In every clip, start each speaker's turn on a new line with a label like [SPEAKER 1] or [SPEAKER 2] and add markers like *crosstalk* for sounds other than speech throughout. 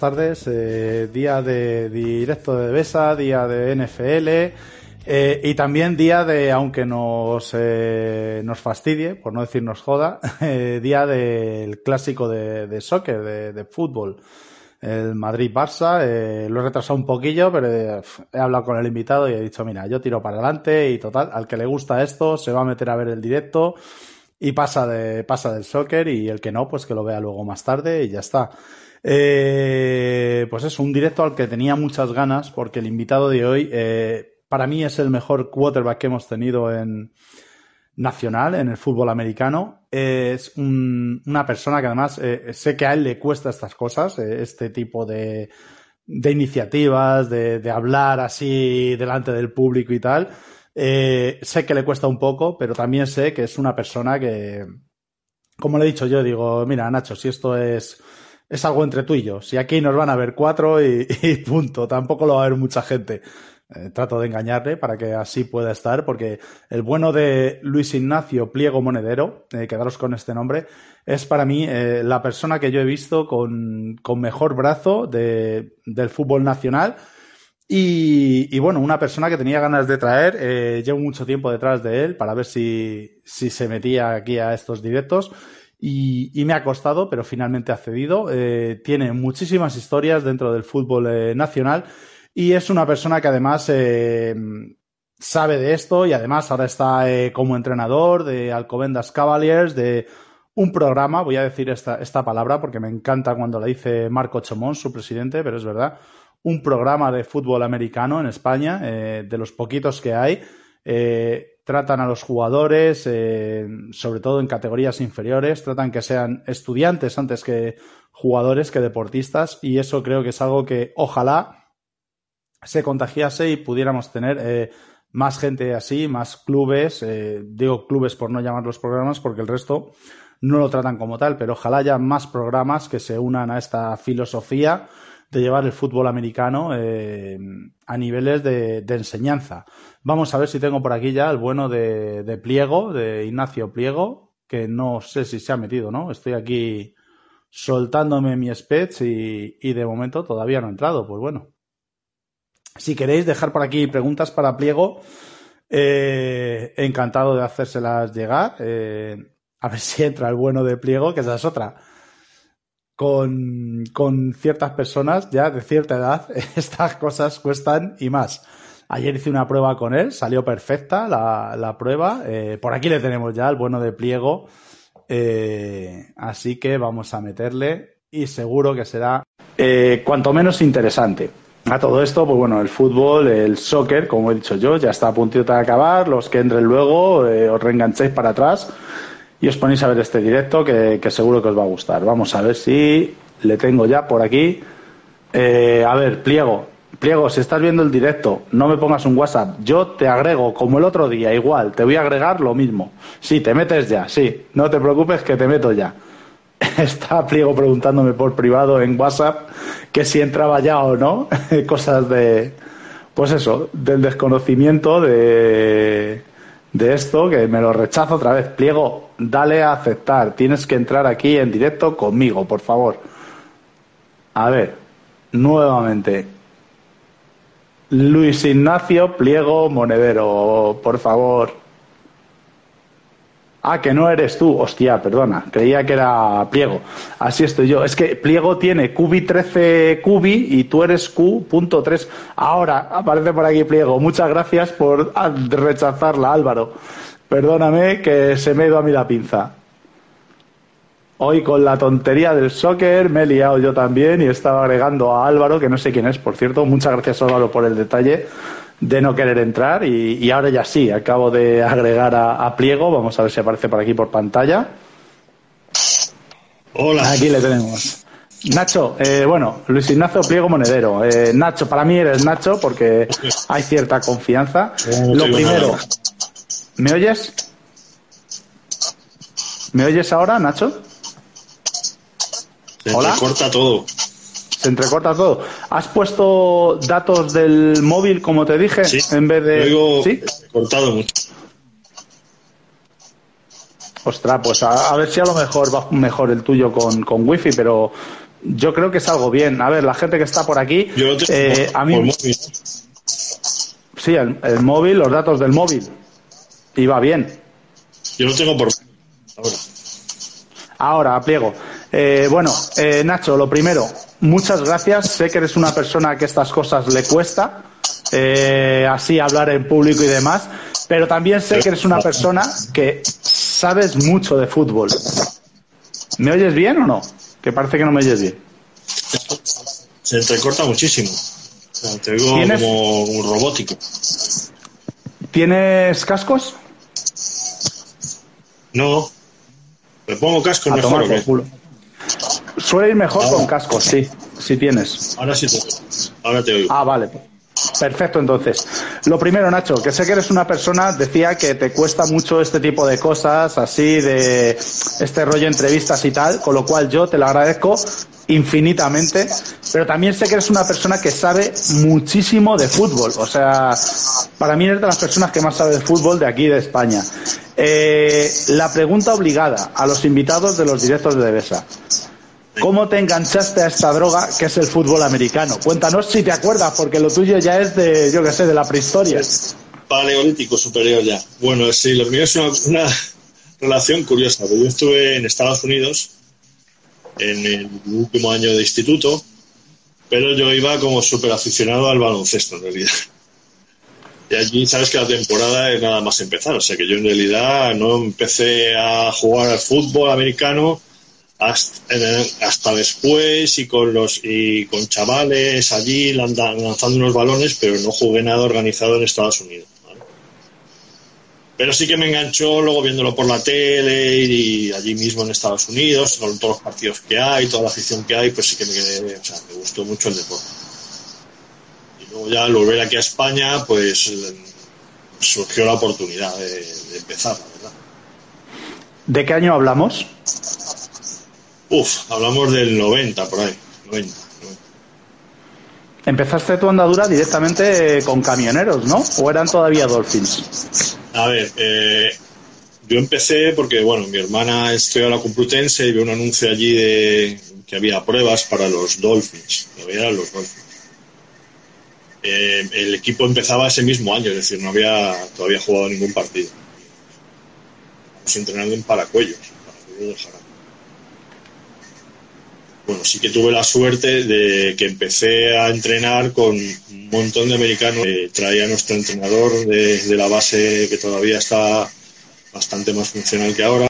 [SPEAKER 1] tardes. Eh, día de directo de Besa, día de NFL eh, y también día de, aunque nos, eh, nos fastidie, por no decir nos joda, *laughs* día del clásico de, de soccer, de, de, fútbol. El Madrid-Barça, lo he retrasado un poquillo, pero he hablado con el invitado y he dicho, mira, yo tiro para adelante y total, al que le gusta esto se va a meter a ver el directo y pasa de pasa del soccer y el que no pues que lo vea luego más tarde y ya está eh, pues es un directo al que tenía muchas ganas porque el invitado de hoy eh, para mí es el mejor quarterback que hemos tenido en nacional en el fútbol americano. Es un, una persona que además eh, sé que a él le cuesta estas cosas eh, este tipo de de iniciativas de, hablar así delante del público y tal. Eh, sé que le cuesta un poco, pero también sé que es una persona que, como le he dicho yo, digo, mira, Nacho, si esto es, es algo entre tú y yo, si aquí nos van a ver cuatro *laughs* y, punto, tampoco lo va a ver mucha gente. Eh, trato de engañarle para que así pueda estar, porque el bueno de Luis Ignacio Pliego Monedero, eh, quedaros con este nombre, es para mí eh, la persona que yo he visto con, con mejor brazo de, del fútbol nacional. Y, y, bueno, una persona que tenía ganas de traer, llevo mucho tiempo detrás de él para ver si, si se metía aquí a estos directos y, y me ha costado, pero finalmente ha cedido. Eh, tiene muchísimas historias dentro del fútbol eh, nacional y es una persona que además eh, sabe de esto y además ahora está eh, como entrenador de Alcobendas Cavaliers, de un programa, voy a decir esta, esta palabra porque me encanta cuando la dice Marco Chomón, su presidente, pero es verdad un programa de fútbol americano en España, eh, de los poquitos que hay. Eh, tratan a los jugadores, eh, sobre todo en categorías inferiores, tratan que sean estudiantes antes que jugadores, que deportistas, y eso creo que es algo que ojalá se contagiase y pudiéramos tener eh, más gente así, más clubes, eh, digo clubes por no llamar los programas porque el resto no lo tratan como tal, pero ojalá haya más programas que se unan a esta filosofía de llevar el fútbol americano eh, a niveles de, de, enseñanza. Vamos a ver si tengo por aquí ya el bueno de, de, Pliego, de Ignacio Pliego, que no sé si se ha metido, ¿no? Estoy aquí soltándome mi speech y, y de momento todavía no ha entrado. Pues bueno. Si queréis dejar por aquí preguntas para Pliego, eh, encantado de hacérselas llegar. Eh, a ver si entra el bueno de Pliego, que esa es otra con, con ciertas personas ya de cierta edad, *laughs* estas cosas cuestan y más. Ayer hice una prueba con él, salió perfecta la, la prueba. Eh, por aquí le tenemos ya el bueno de pliego. Eh, así que vamos a meterle y seguro que será eh, cuanto menos interesante. A todo esto, pues bueno, el fútbol, el soccer, como he dicho yo, ya está a puntito de acabar. Los que entren luego, eh, os reenganchéis para atrás y os ponéis a ver este directo que, seguro que os va a gustar. Vamos a ver si le tengo ya por aquí. Eh, a ver, pliego. Pliego, si estás viendo el directo, no me pongas un WhatsApp. Yo te agrego como el otro día, igual. Te voy a agregar lo mismo. Sí, te metes ya, sí. No te preocupes que te meto ya. *laughs* Está Pliego preguntándome por privado en WhatsApp que si entraba ya o no. *laughs* Cosas de, pues eso, del desconocimiento de, de esto, que me lo rechazo otra vez. Pliego, dale a aceptar. Tienes que entrar aquí en directo conmigo, por favor. A ver, nuevamente. Luis Ignacio Pliego Monedero, por favor. Ah, que no eres tú. Hostia, perdona. Creía que era Pliego. Así estoy yo. Es que Pliego tiene Cubi 13 Cubi y tú eres Q.3. Ahora aparece por aquí Pliego. Muchas gracias por rechazarla, Álvaro. Perdóname que se me ha ido a mí la pinza. Hoy con la tontería del soccer me he liado yo también y estaba agregando a Álvaro, que no sé quién es, por cierto. Muchas gracias Álvaro por el detalle de no querer entrar y, y ahora ya sí, acabo de agregar a, a, Pliego, vamos a ver si aparece por aquí por pantalla.
[SPEAKER 2] Hola.
[SPEAKER 1] Aquí le tenemos. Nacho, eh, bueno, Luis Ignacio Pliego Monedero. Eh, Nacho, para mí eres Nacho porque hay cierta confianza. Lo primero, ¿me oyes? ¿Me oyes ahora, Nacho?
[SPEAKER 2] Se Hola. corta todo
[SPEAKER 1] se entrecorta todo. ¿Has puesto datos del móvil, como te dije,
[SPEAKER 2] sí.
[SPEAKER 1] en vez de.
[SPEAKER 2] Luego ¿Sí? cortado mucho.
[SPEAKER 1] Ostras, pues a, a, ver si a lo mejor va mejor el tuyo con, con wifi, pero, yo creo que es algo bien. A ver, la gente que está por aquí,
[SPEAKER 2] Yo lo tengo
[SPEAKER 1] eh,
[SPEAKER 2] por-
[SPEAKER 1] a mí,
[SPEAKER 2] por móvil.
[SPEAKER 1] sí, el, el móvil, los datos del móvil, y va bien.
[SPEAKER 2] Yo lo tengo por ahora.
[SPEAKER 1] Ahora, pliego. Eh, bueno, eh, Nacho, lo primero, muchas gracias. Sé que eres una persona que estas cosas le cuesta, eh, así hablar en público y demás, pero también sé que eres una persona que sabes mucho de fútbol. ¿Me oyes bien o no? Que parece que no me oyes bien.
[SPEAKER 2] Se entrecorta muchísimo. O sea, te oigo
[SPEAKER 1] ¿Tienes?
[SPEAKER 2] como un robótico.
[SPEAKER 1] ¿Tienes cascos?
[SPEAKER 2] No. ¿Me pongo casco
[SPEAKER 1] A
[SPEAKER 2] mejor
[SPEAKER 1] tomar
[SPEAKER 2] o
[SPEAKER 1] por
[SPEAKER 2] qué?
[SPEAKER 1] culo. Suele ir mejor
[SPEAKER 2] Ah.
[SPEAKER 1] con cascos, sí, si tienes.
[SPEAKER 2] Ahora sí te Ahora te oigo.
[SPEAKER 1] Ah, vale. Perfecto, entonces. Lo primero, Nacho, que sé que eres una persona, decía que te cuesta mucho este tipo de cosas, así de este rollo entrevistas y tal, con lo cual yo te lo agradezco infinitamente, pero también sé que eres una persona que sabe muchísimo de fútbol. O sea, para mí eres de las personas que más sabe de fútbol de aquí de España. Eh, la pregunta obligada a los invitados de los directos de Devesa. ¿Cómo te enganchaste a esta droga que es el fútbol americano? Cuéntanos si te acuerdas, porque lo tuyo ya es de, yo qué sé, de la prehistoria.
[SPEAKER 2] Paleolítico superior ya. Bueno, sí, lo mío es una, relación curiosa. Yo estuve en Estados Unidos en el último año de instituto, pero yo iba como súper aficionado al baloncesto en realidad. Y allí sabes que la temporada es nada más empezar, o sea que yo en realidad no empecé a jugar al fútbol americano hasta, después y con los y con chavales allí lanzando unos balones, pero no jugué nada organizado en Estados Unidos. Pero sí que me enganchó luego viéndolo por la tele y allí mismo en Estados Unidos, con todos los partidos que hay, toda la afición que hay, pues sí que me quedé, o sea, me gustó mucho el deporte. Y luego ya al volver aquí a España, pues surgió la oportunidad de, de empezar, la verdad.
[SPEAKER 1] ¿De qué año hablamos?
[SPEAKER 2] Uf, hablamos del 90 por ahí, 90. 90.
[SPEAKER 1] Empezaste tu andadura directamente con camioneros, ¿no? ¿O eran todavía Dolphins?
[SPEAKER 2] A ver, eh, yo empecé porque, bueno, mi hermana estudió a la Complutense y vio un anuncio allí de que había pruebas para los Dolphins. había los Dolphins. Eh, el equipo empezaba ese mismo año, es decir, no había todavía jugado ningún partido. Estamos entrenando en Paracuellos, Paracuellos del Jarama. Bueno, sí que tuve la suerte de que empecé a entrenar con un montón de americanos. Eh, traía nuestro entrenador de, de la base que todavía está bastante más funcional que ahora.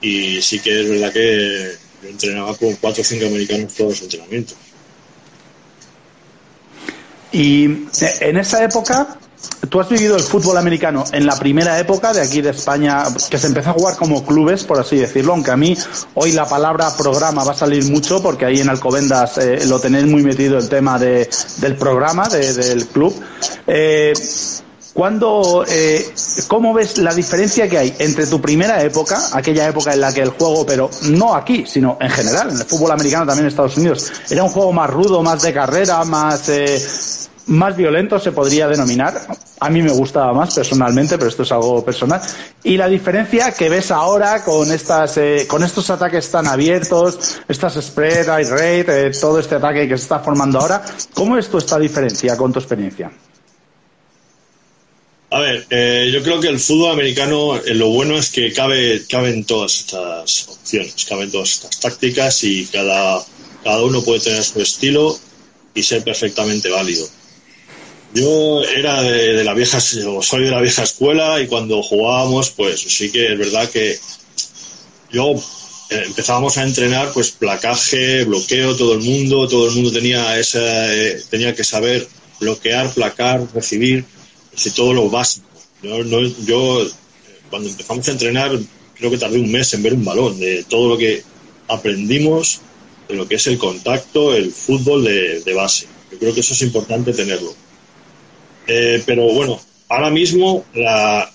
[SPEAKER 2] Y sí que es verdad que yo entrenaba con cuatro o cinco americanos todos los entrenamientos.
[SPEAKER 1] Y eh, en esa época, tú has vivido el fútbol americano en la primera época de aquí de España, que se empezó a jugar como clubes, por así decirlo, aunque a mí hoy la palabra programa va a salir mucho, porque ahí en Alcobendas eh, lo tenéis muy metido el tema de, del programa, de- del club. Eh, ¿Cuándo, eh, ¿Cómo ves la diferencia que hay entre tu primera época, aquella época en la que el juego, pero no aquí, sino en general, en el fútbol americano también en Estados Unidos, era un juego más rudo, más de carrera, más, eh, más violento se podría denominar? A mí me gustaba más personalmente, pero esto es algo personal. Y la diferencia que ves ahora con estas, eh, con estos ataques tan abiertos, estas spread, eye rate, eh, todo este ataque que se está formando ahora, ¿cómo es tu esta diferencia con tu experiencia?
[SPEAKER 2] A ver, eh, yo creo que el fútbol americano eh, lo bueno es que cabe, caben todas estas opciones, caben todas estas tácticas y cada, cada uno puede tener su estilo y ser perfectamente válido. Yo era de, la vieja, o soy de la vieja escuela y cuando jugábamos, pues sí que es verdad que yo eh, empezábamos a entrenar, pues placaje, bloqueo, todo el mundo, todo el mundo tenía esa, eh, tenía que saber bloquear, placar, recibir, decir, todo lo básico. Yo, no, yo cuando empezamos a entrenar, creo que tardé un mes en ver un balón, de todo lo que aprendimos, de lo que es el contacto, el fútbol de base. Yo creo que eso es importante tenerlo. Eh, pero bueno, ahora mismo la,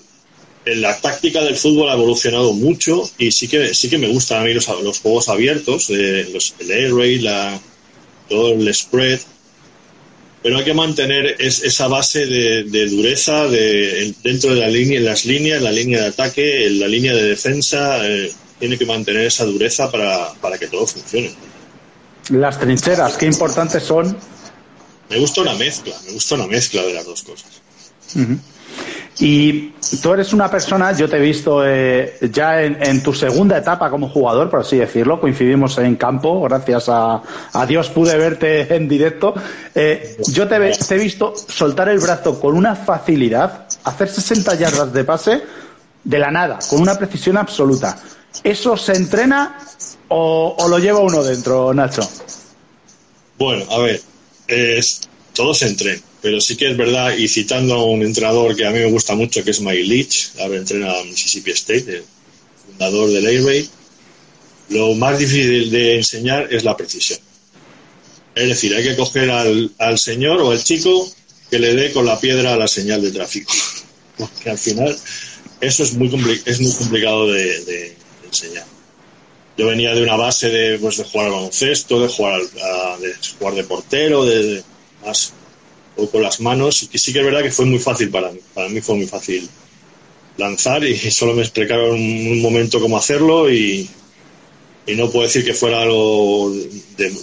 [SPEAKER 2] la táctica del fútbol ha evolucionado mucho y sí que sí que me gustan a mí los, los juegos abiertos, eh, los, el air raid, la, todo el spread, pero hay que mantener es, esa base de, de dureza de, dentro de la línea, las líneas, la línea de ataque, la línea de defensa, eh, tiene que mantener esa dureza para, para que todo funcione.
[SPEAKER 1] Las trincheras, qué importantes son.
[SPEAKER 2] Me gusta una mezcla, me gusta una mezcla de las dos cosas.
[SPEAKER 1] Y tú eres una persona, yo te he visto eh, ya en, tu segunda etapa como jugador, por así decirlo, coincidimos en campo, gracias a, Dios pude verte en directo. Eh, yo te, te, he visto soltar el brazo con una facilidad, hacer 60 yardas de pase de la nada, con una precisión absoluta. ¿Eso se entrena o, lo lleva uno dentro, Nacho?
[SPEAKER 2] Bueno, a ver, es, todo se entrena, pero sí que es verdad, y citando a un entrenador que a mí me gusta mucho, que es Mike Leach, ahora entrena a Mississippi State, el fundador del Air Raid, lo más difícil de enseñar es la precisión. Es decir, hay que coger al, al señor o al chico que le dé con la piedra a la señal de tráfico. *laughs* Porque al final eso es muy, es muy complicado de, enseñar. Yo venía de una base de, pues, de jugar al baloncesto, de jugar, de jugar de portero, de, más con las manos, y sí que es verdad que fue muy fácil para mí. Para mí fue muy fácil lanzar y *laughs* solo me explicaron un, momento cómo hacerlo y, y, no puedo decir que fuera algo de,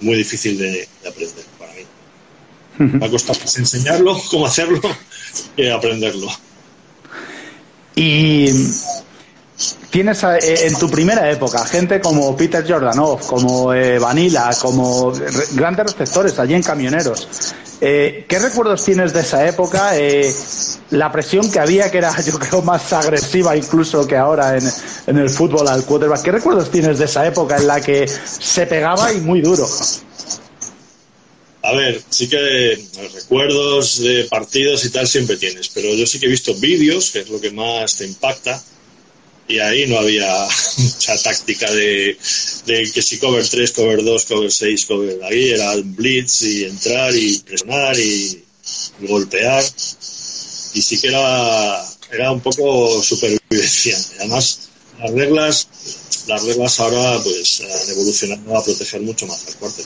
[SPEAKER 2] muy difícil de, aprender para mí. *laughs* Me ha costado más enseñarlo, *laughs* cómo hacerlo, que aprenderlo.
[SPEAKER 1] Y tienes eh, en tu primera época gente como Peter Jordanov, como eh, Vanilla, como grandes receptores allí en Camioneros. Eh, ¿Qué recuerdos tienes de esa época? la presión que había, que era *laughs* yo creo más agresiva incluso que ahora en, en el fútbol al quarterback. ¿Qué recuerdos tienes de esa época en la que se pegaba y muy duro?
[SPEAKER 2] A ver, sí que recuerdos de partidos y tal siempre tienes, pero yo sí que he visto vídeos, que es lo que más te impacta, y ahí no había *laughs* mucha táctica de, que si cover 3, cover 2, cover 6, cover ahí, era blitz y entrar y presionar y, golpear, y sí que era, era un poco supervivencia. Además, las reglas, las reglas ahora pues han evolucionado a proteger mucho más al cuarto.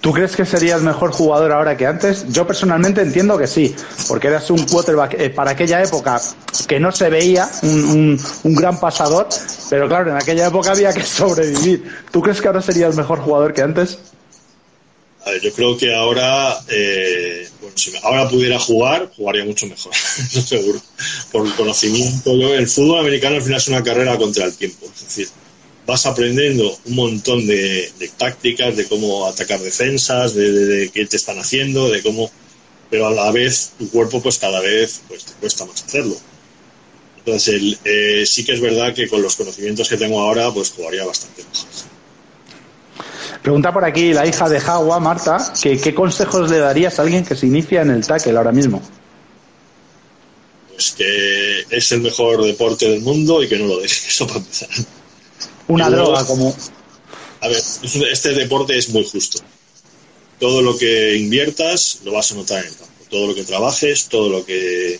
[SPEAKER 1] ¿Tú crees que serías mejor jugador ahora que antes? Yo personalmente entiendo que sí, porque eras un quarterback eh, para aquella época que no se veía, un, gran pasador, pero claro, en aquella época había que *laughs* sobrevivir. ¿Tú crees que ahora serías mejor jugador que antes?
[SPEAKER 2] A ver, yo creo que ahora, eh, bueno, si ahora pudiera jugar, jugaría mucho mejor, *laughs* seguro. Por el conocimiento, el fútbol americano al final es una carrera contra el tiempo. Es decir, vas aprendiendo un montón de, tácticas, de cómo atacar defensas, de, qué te están haciendo, de cómo... Pero a la vez tu cuerpo pues cada vez pues, te cuesta más hacerlo. Entonces eh, sí que es verdad que con los conocimientos que tengo ahora pues jugaría bastante mejor.
[SPEAKER 1] Pregunta por aquí la hija de Jagua, Marta, que, ¿qué consejos le darías a alguien que se inicia en el tackle ahora mismo?
[SPEAKER 2] Pues que es el mejor deporte del mundo y que no lo deje, *laughs* eso para empezar
[SPEAKER 1] una droga como...
[SPEAKER 2] A ver, este deporte es muy justo. Todo lo que inviertas lo vas a notar en el campo. Todo lo que trabajes, todo lo que...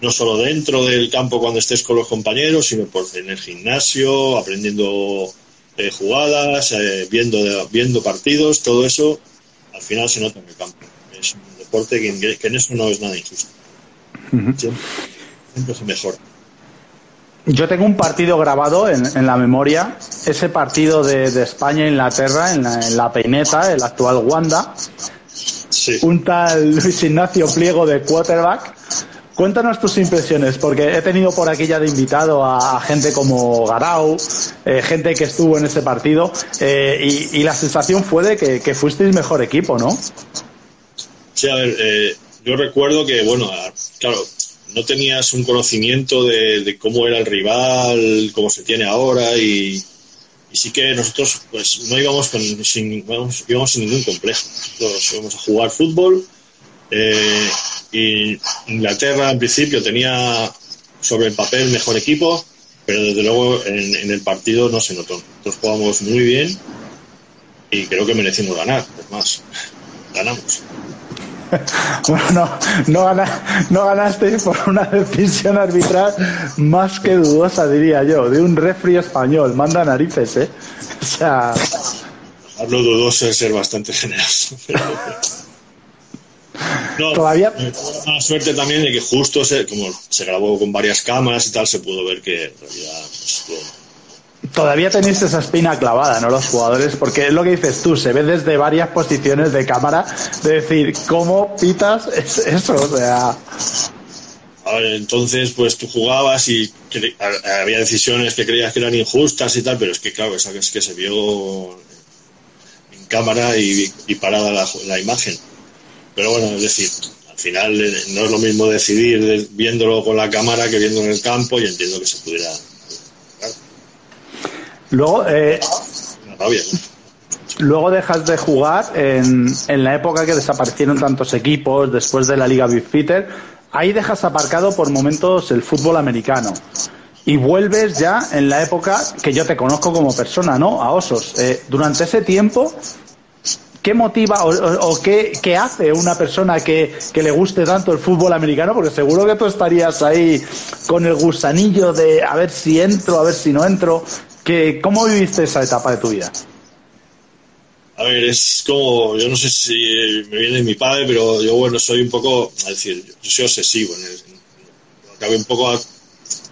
[SPEAKER 2] No solo dentro del campo cuando estés con los compañeros, sino por en el gimnasio, aprendiendo eh, jugadas, eh, viendo, viendo partidos, todo eso al final se nota en el campo. Es un deporte que, en eso no es nada injusto. siempre, siempre se mejora.
[SPEAKER 1] Yo tengo un partido grabado en, la memoria, ese partido de, España e Inglaterra en la, en la Peineta, el actual Wanda. Un tal Luis Ignacio Pliego de quarterback. Cuéntanos tus impresiones, porque he tenido por aquí ya de invitado a, gente como Garau, eh, gente que estuvo en ese partido, eh, y, la sensación fue de que, fuisteis mejor equipo, ¿no?
[SPEAKER 2] Sí, a ver, eh, yo recuerdo que, bueno, claro, no tenías un conocimiento de, cómo era el rival, cómo se tiene ahora y, sí que nosotros pues no íbamos sin, íbamos sin ningún complejo. Nosotros íbamos a jugar fútbol eh, y Inglaterra en principio tenía sobre el papel mejor equipo, pero desde luego en, el partido no se notó. Nosotros jugamos muy bien y creo que merecimos ganar, más, ganamos. *laughs*
[SPEAKER 1] bueno, no, no, ganaste por una decisión arbitral más que dudosa, diría yo, de un refri español. Manda narices, ¿eh? O sea.
[SPEAKER 2] Hablo dudoso de ser bastante generoso. *laughs*
[SPEAKER 1] todavía.
[SPEAKER 2] La suerte también de que justo se, como se grabó con varias cámaras y tal, se pudo ver que en realidad. Pues,
[SPEAKER 1] Todavía tenéis esa espina clavada, ¿no? Los jugadores, porque es lo que dices tú, se ve desde varias posiciones de cámara, de decir, ¿cómo pitas eso? O sea.
[SPEAKER 2] entonces, pues tú jugabas y había decisiones que creías que eran injustas y tal, pero es que, claro, es que se vio en cámara y, parada la, imagen. Pero bueno, es decir, al final eh, no es lo mismo decidir viéndolo con la cámara que viendo en el campo y entiendo que se pudiera
[SPEAKER 1] Luego, eh, luego dejas de jugar en, en, la época que desaparecieron tantos equipos después de la Liga Big Fitter. Ahí dejas aparcado por momentos el fútbol americano. Y vuelves ya en la época que yo te conozco como persona, ¿no? A Osos. Eh, durante ese tiempo, ¿qué motiva o, qué, qué, hace una persona que, que, le guste tanto el fútbol americano? Porque seguro que tú estarías ahí con el gusanillo de a ver si entro, a ver si no entro. ¿Cómo viviste esa etapa de tu vida?
[SPEAKER 2] A ver, es como, yo no sé si me viene de mi padre, pero yo, bueno, soy un poco, es decir, yo soy obsesivo. En el, acabé un poco, un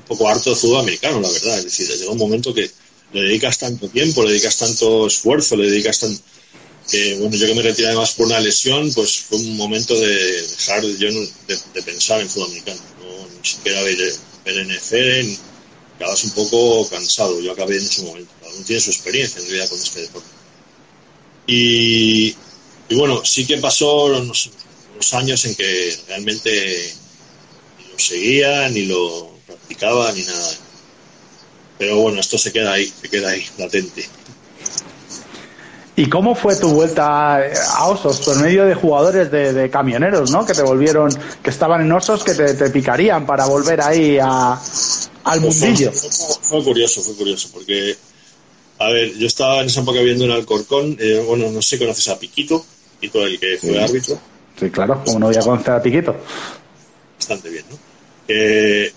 [SPEAKER 2] poco harto de fútbol americano, la verdad. Es decir, llega un momento que le dedicas tanto tiempo, le dedicas tanto esfuerzo, le dedicas tan que bueno, yo que me retiré además por una lesión, pues fue un momento de dejar yo de, pensar en fútbol americano, no ni siquiera ver, ver NFL, acabas un poco cansado. Yo acabé en ese momento. Cada uno tiene su experiencia en realidad con este deporte. Y, bueno, sí que pasó unos, años en que realmente ni lo seguía, ni lo practicaba, ni nada. Pero bueno, esto se queda ahí, se queda ahí, latente.
[SPEAKER 1] ¿Y cómo fue tu vuelta a Osos por medio de jugadores de, camioneros, ¿no? Que te volvieron, que estaban en Osos, que te picarían para volver ahí a, al mundillo.
[SPEAKER 2] Fue, curioso, fue curioso, porque, a ver, yo estaba en esa época viendo en Alcorcón, eh, bueno, no sé si conoces a Piquito, Piquito el que fue árbitro.
[SPEAKER 1] Sí, claro, como no voy a conocer a Piquito.
[SPEAKER 2] Bastante bien, ¿no? Que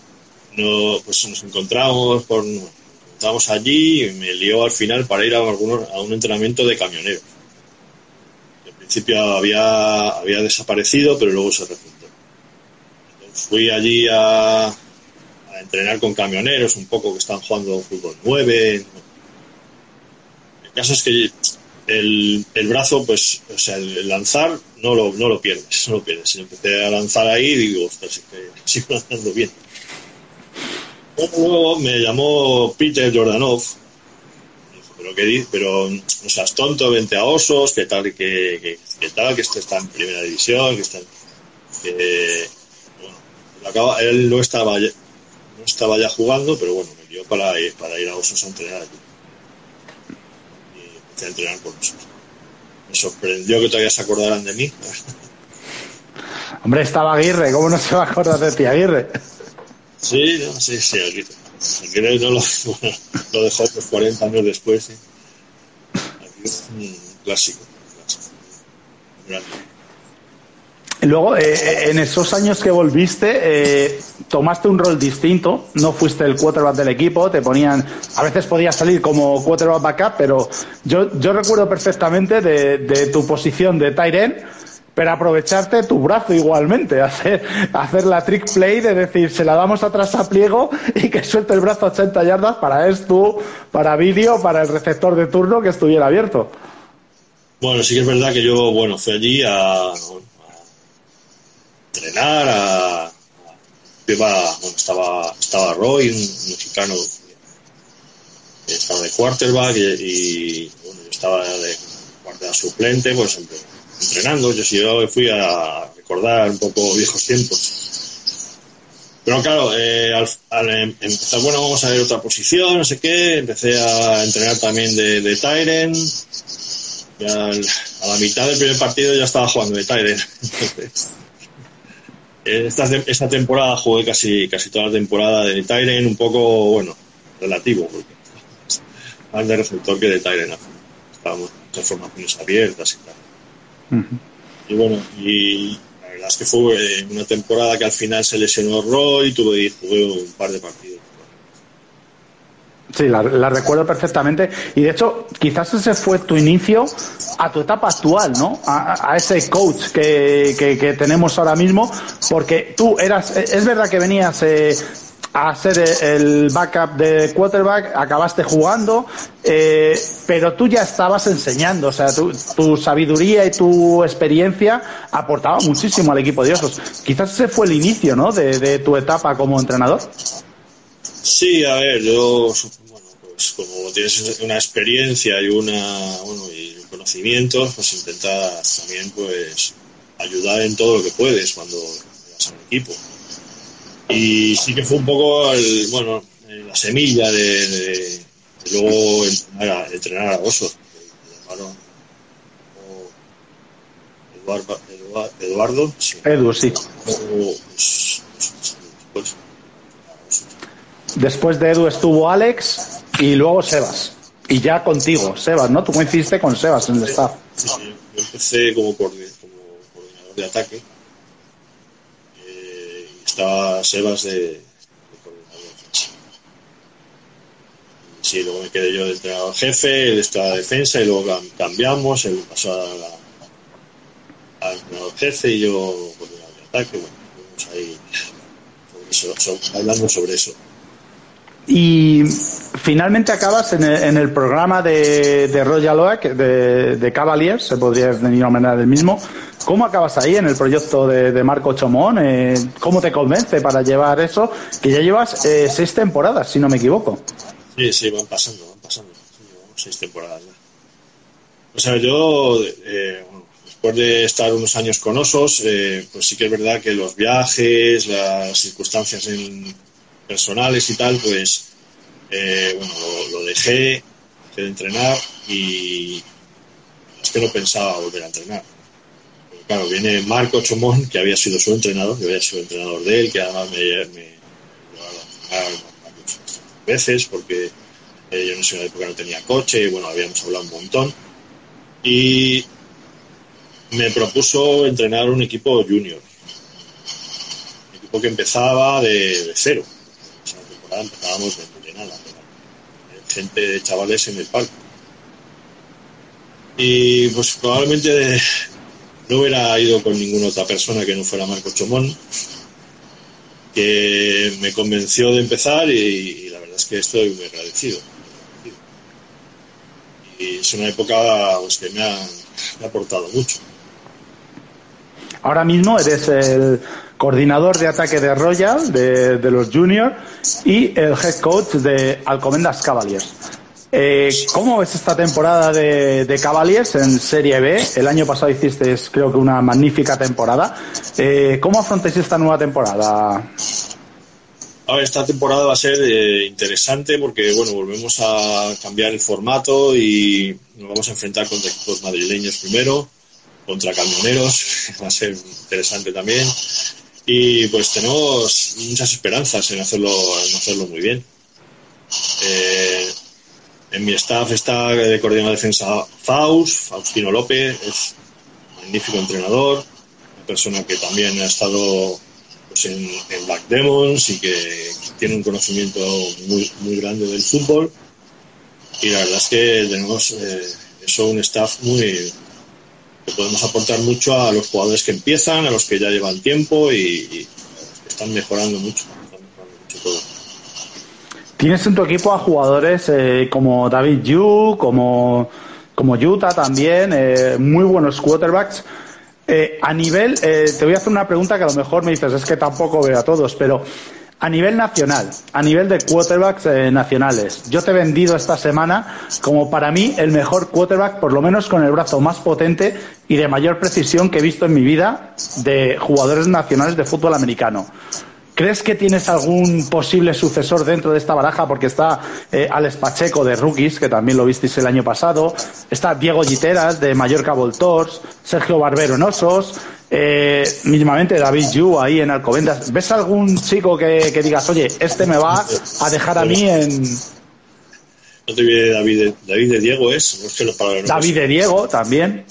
[SPEAKER 2] no, pues nos encontramos, por, estábamos allí y me lió al final para ir a, algunos, a un entrenamiento de camionero. En principio había, había desaparecido, pero luego se repuntó. fui allí a, entrenar con camioneros un poco que están jugando fútbol 9. El caso es que el, el, brazo, pues, o sea, el lanzar no lo, no lo pierdes, no lo pierdes. Empecé a lanzar ahí digo, ostras, que *laughs* sigo lanzando bien. Luego me llamó Peter Jordanov, pero que pero no seas tonto, vente a Osos, que tal, que, que, tal, que esto está en primera división, que está que, bueno, él no estaba no estaba ya jugando, pero bueno, me dio para ir, para ir a Osos a entrenar allí. Y empecé a entrenar con Osos. Me sorprendió que todavía se acordaran de mí. *laughs*
[SPEAKER 1] Hombre, estaba Aguirre, ¿cómo no se va a acordar de ti, Aguirre?
[SPEAKER 2] Sí, sí, sí, Aguirre. Aguirre no lo, *laughs* lo dejó pues 40 años después. ¿sí? un clásico. Un clásico.
[SPEAKER 1] Luego, eh, eh, en esos años que volviste, eh, tomaste un rol distinto, no fuiste el quarterback del equipo, te ponían, a veces podías salir como quarterback backup, pero yo, yo recuerdo perfectamente de, tu posición de Tyren, pero aprovecharte tu brazo igualmente, *laughs* hacer, hacer la trick play de decir, se la damos atrás a pliego y que suelte el brazo a 80 yardas para esto, para vídeo, para el receptor de turno que estuviera abierto.
[SPEAKER 2] Bueno, sí que es verdad que yo, bueno, fui allí a, entrenar, a, estaba, estaba Roy, un, mexicano estaba de quarterback y, bueno, yo estaba de quarterback suplente, pues entrenando. Yo sí yo fui a recordar un poco viejos tiempos. Pero claro, eh, al, em, empezar, bueno, vamos a ver otra posición, no sé qué, empecé a entrenar también de, de Tyren. a la mitad del primer partido ya estaba jugando de Tyren. *laughs* Esta, esta temporada jugué casi, casi toda la temporada de Tyren, un poco, bueno, relativo, porque más de receptor que de Tyren. Estábamos en formaciones abiertas y tal. Y bueno, y la verdad es que fue una temporada que al final se lesionó Roy, tuve y jugué un par de partidos.
[SPEAKER 1] Sí, la, recuerdo perfectamente. Y de hecho, quizás ese fue tu inicio a tu etapa actual, ¿no? A, ese coach que, que, tenemos ahora mismo, porque tú eras, es verdad que venías eh, a ser el backup de quarterback, acabaste jugando, eh, pero tú ya estabas enseñando, o sea, tu, tu, sabiduría y tu experiencia aportaba muchísimo al equipo de Osos. Quizás ese fue el inicio, ¿no? De, de tu etapa como entrenador.
[SPEAKER 2] Sí, a ver, yo pues como tienes una experiencia y una bueno, y conocimientos, pues intentas también pues ayudar en todo lo que puedes cuando vas a un equipo. Y sí que fue un poco el, bueno, la semilla de, luego entrenar a, entrenar a Oso. Eduardo, Eduardo,
[SPEAKER 1] sí. Edu, sí. Pues, Después de Edu estuvo Alex y luego Sebas. Y ya contigo, Sebas, ¿no? Tú coincidiste con Sebas en el staff.
[SPEAKER 2] Sí, sí. Yo empecé como, coordinador, de ataque. Eh, y estaba Sebas de, de coordinador de defensa. Sí, luego me quedé yo de entrenador jefe, él estaba de defensa y luego cambiamos, él pasó a la, al entrenador jefe y yo coordinador de ataque. Bueno, ahí hablando sobre eso.
[SPEAKER 1] Y finalmente acabas en el, programa de, Royal Oak, de, Cavaliers, se podría denominar del mismo. ¿Cómo acabas ahí en el proyecto de, Marco Chomón? Eh, ¿Cómo te convence para llevar eso? Que ya llevas eh, seis temporadas, si no me equivoco.
[SPEAKER 2] Sí, sí, van pasando, van pasando. seis temporadas ya. O sea, yo, eh, después de estar unos años con Osos, pues sí que es verdad que los viajes, las circunstancias en personales y tal, pues eh, bueno, lo, dejé, de entrenar y es que no pensaba volver a entrenar. claro, viene Marco Chomón, que había sido su entrenador, que había sido entrenador de él, que además me, me veces porque eh, yo en esa época no tenía coche, y bueno, habíamos hablado un montón. Y me propuso entrenar un equipo junior, un equipo que empezaba de cero empezábamos de, nada, gente de chavales en el palco. Y pues probablemente no hubiera ido con ninguna otra persona que no fuera Marco Chomón, que me convenció de empezar y, la verdad es que estoy muy agradecido. Y es una época pues, que me ha aportado mucho.
[SPEAKER 1] Ahora mismo eres el coordinador de ataque de Royal, de, los Juniors, y el head coach de Alcomendas Cavaliers. Eh, ¿Cómo ves esta temporada de, Cavaliers en Serie B? El año pasado hiciste, creo que, una magnífica temporada. Eh, ¿Cómo afrontáis esta nueva temporada?
[SPEAKER 2] Esta temporada va a ser eh, interesante porque, bueno, volvemos a cambiar el formato y nos vamos a enfrentar contra equipos madrileños primero, contra camioneros, *laughs* va a ser interesante también y pues tenemos muchas esperanzas en hacerlo, en hacerlo muy bien. Eh, en mi staff está de coordinador de defensa Faust, Faustino López, es un magnífico entrenador, una persona que también ha estado pues, en, en Black Demons y que tiene un conocimiento muy, muy grande del fútbol. Y la verdad es que tenemos eh, eso un staff muy, que podemos aportar mucho a los jugadores que empiezan, a los que ya llevan tiempo y, están mejorando mucho.
[SPEAKER 1] Tienes en tu equipo a jugadores eh, como David Yu, como, como Utah también, eh, muy buenos quarterbacks. Eh, a nivel, te voy a hacer una pregunta que a lo mejor me dices, es que tampoco veo a todos, pero a nivel nacional, a nivel de quarterbacks eh, nacionales, yo te he vendido esta semana como para mí el mejor quarterback, por lo menos con el brazo más potente y de mayor precisión que he visto en mi vida de jugadores nacionales de fútbol americano. ¿Crees que tienes algún posible sucesor dentro de esta baraja? Porque está eh, Alex Pacheco de Rookies, que también lo visteis el año pasado. Está Diego Giteras de Mallorca Voltors. Sergio Barbero en Osos. Eh, mínimamente David Yu ahí en Alcobendas. ¿Ves algún chico que, digas, oye, este me va a dejar a mí en.
[SPEAKER 2] No te viene David, David de Diego, ¿es?
[SPEAKER 1] David de Diego también.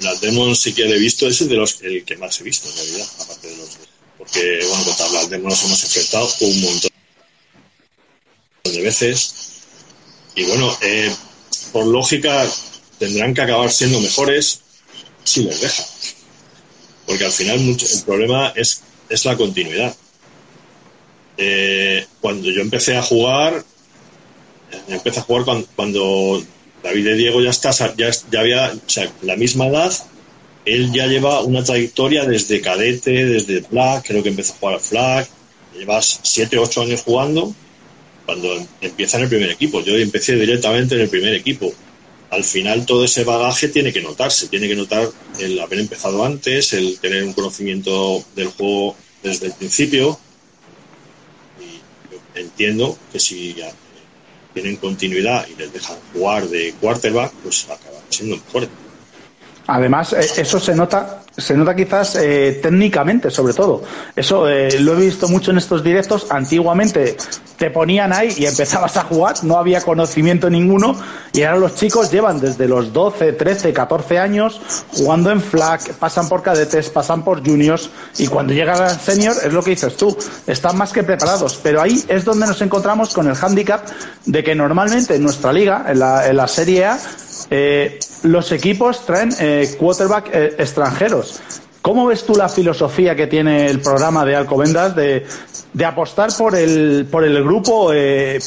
[SPEAKER 2] Las Demons sí que le he visto, es de los, el que más he visto en realidad, aparte de los porque bueno, contra las Demons nos hemos enfrentado un montón de veces y bueno, eh, por lógica tendrán que acabar siendo mejores si les deja. Porque al final mucho, el problema es, es la continuidad. Eh, cuando yo empecé a jugar, empecé a jugar cuando, David de Diego ya está, ya, ya había la misma edad, él ya lleva una trayectoria desde cadete, desde flag, creo que empezó a jugar flag, llevas 7, 8 años jugando cuando empieza en el primer equipo. Yo empecé directamente en el primer equipo. Al final todo ese bagaje tiene que notarse, tiene que notar el haber empezado antes, el tener un conocimiento del juego desde el principio. Y entiendo que si ya tienen continuidad y les dejan jugar de quarterback, pues acaban siendo mejores.
[SPEAKER 1] Además, eh, eso se nota, se nota quizás eh, técnicamente, sobre todo. Eso eh, lo he visto mucho en estos directos. Antiguamente te ponían ahí y empezabas a jugar, no había conocimiento ninguno, y ahora los chicos llevan desde los 12, 13, 14 años jugando en flag, pasan por cadetes, pasan por juniors, y cuando llegan al senior, es lo que dices tú, están más que preparados. Pero ahí es donde nos encontramos con el handicap de que normalmente en nuestra liga, en la, en la Serie A, eh, los equipos traen eh, quarterback eh, extranjeros. ¿Cómo ves tú la filosofía que tiene el programa de Alcobendas de, apostar por el, por el grupo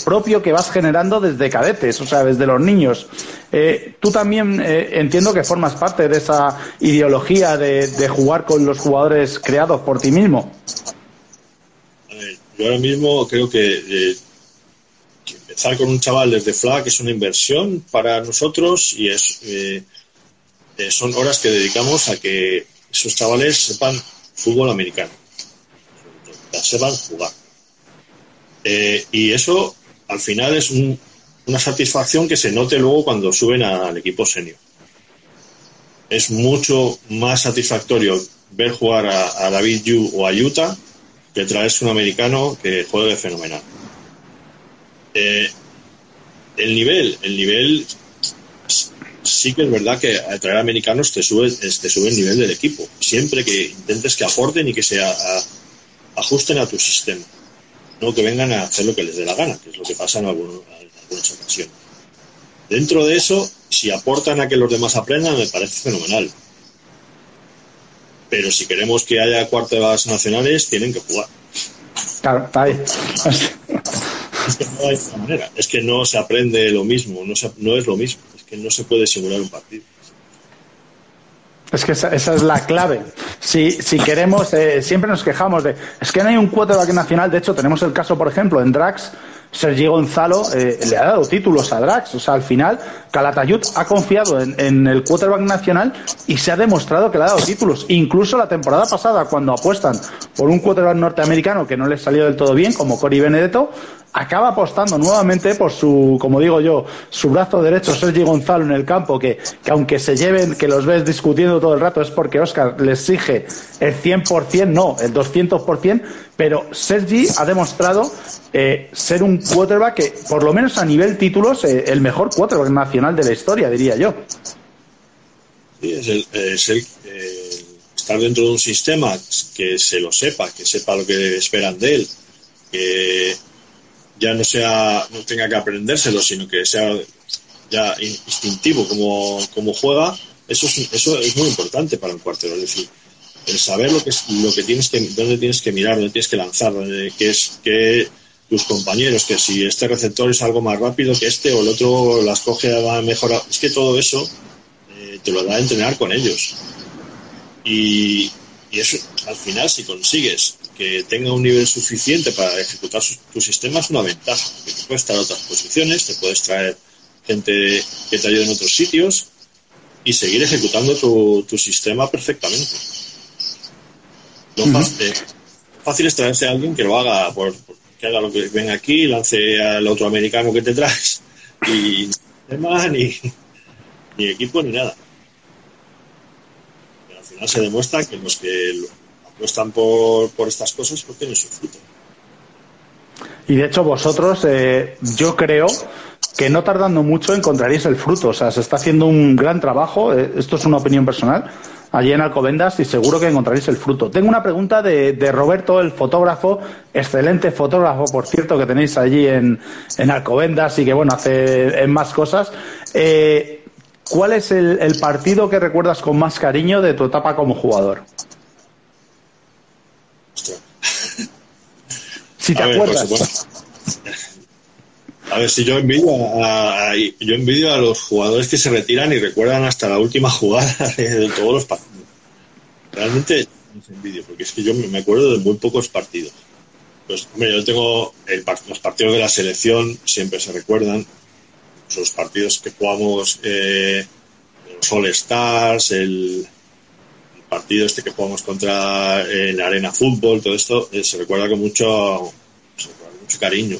[SPEAKER 1] propio que vas generando desde cadetes, o sea, desde los niños? tú también entiendo que formas parte de esa ideología de, de, jugar con los jugadores creados por ti mismo.
[SPEAKER 2] yo ahora mismo creo que con un chaval desde FLAG es una inversión para nosotros y es, eh, eh, son horas que dedicamos a que esos chavales sepan fútbol americano, sepan jugar. Eh, y eso al final es una satisfacción que se note luego cuando suben al equipo senior. Es mucho más satisfactorio ver jugar a, David Yu o a Utah que traerse un americano que juegue fenomenal. Eh, el nivel, el nivel sí que es verdad que traer americanos te sube, te sube el nivel del equipo. Siempre que intentes que aporten y que se ajusten a tu sistema. No que vengan a hacer lo que les dé la gana, que es lo que pasa en, algunas ocasiones. Dentro de eso, si aportan a que los demás aprendan, me parece fenomenal. Pero si queremos que haya cuartas nacionales, tienen que jugar.
[SPEAKER 1] Claro, está ahí.
[SPEAKER 2] Es que no hay manera. Es que no se aprende lo mismo, no, no es lo mismo. Es que no se puede simular un partido.
[SPEAKER 1] Es que esa, es la clave. Si, si queremos, eh, siempre nos quejamos de, es que no hay un quarterback nacional. De hecho, tenemos el caso, por ejemplo, en Drax, Sergi Gonzalo eh, le ha dado títulos a Drax. O sea, al final, Calatayud ha confiado en, en, el quarterback nacional y se ha demostrado que le ha dado títulos. Incluso la temporada pasada, cuando apuestan por un quarterback norteamericano que no les salió del todo bien, como Cory Benedetto, acaba apostando nuevamente por su, como digo yo, su brazo derecho, Sergi Gonzalo, en el campo, que, que, aunque se lleven, que los ves discutiendo todo el rato, es porque Oscar le exige el 100%, no, el 200%, pero Sergi ha demostrado eh, ser un quarterback que, por lo menos a nivel títulos, eh, el mejor quarterback nacional de la historia, diría yo.
[SPEAKER 2] Sí, es el, es el eh, estar dentro de un sistema que se lo sepa, que sepa lo que esperan de él, que ya no sea no tenga que aprendérselo, sino que sea ya instintivo como, como juega, eso es, eso es muy importante para un cuartero. Es decir, el saber lo que lo que tienes que, dónde tienes que mirar, dónde tienes que lanzar, dónde, que es que tus compañeros, que si este receptor es algo más rápido que este o el otro las coge mejor. Es que todo eso eh, te lo da a entrenar con ellos. Y, y eso, al final, si consigues que tenga un nivel suficiente para ejecutar tu sistema, es una ventaja. Porque te puedes traer otras posiciones, te puedes traer gente que te ayude en otros sitios y seguir ejecutando tu, tu sistema perfectamente. Lo fácil, es traerse a alguien que lo haga, por, que haga lo que venga aquí, lance al otro americano que te traes y ni, ni equipo ni nada se demuestra que los que apuestan por, por estas cosas pues tienen su fruto.
[SPEAKER 1] Y de hecho vosotros, eh, yo creo que no tardando mucho encontraréis el fruto. O sea, se está haciendo un gran trabajo. Eh, esto es una opinión personal. allí en Alcobendas y seguro que encontraréis el fruto. Tengo una pregunta de, Roberto, el fotógrafo, excelente fotógrafo, por cierto, que tenéis allí en, en Alcobendas y que, bueno, hace más cosas. Eh, ¿Cuál es el, partido que recuerdas con más cariño de tu etapa como jugador? Si te acuerdas.
[SPEAKER 2] A ver, si yo envidio a, yo envidio a los jugadores que se retiran y recuerdan hasta la última jugada *laughs* de todos los partidos. Realmente los envidio, porque es que yo me acuerdo de muy pocos partidos. Pues, hombre, yo tengo los partidos de la selección, siempre se recuerdan. Los partidos que jugamos, eh, los All Stars, el, partido este que jugamos contra en la Arena Fútbol, todo esto eh, se recuerda con mucho, mucho cariño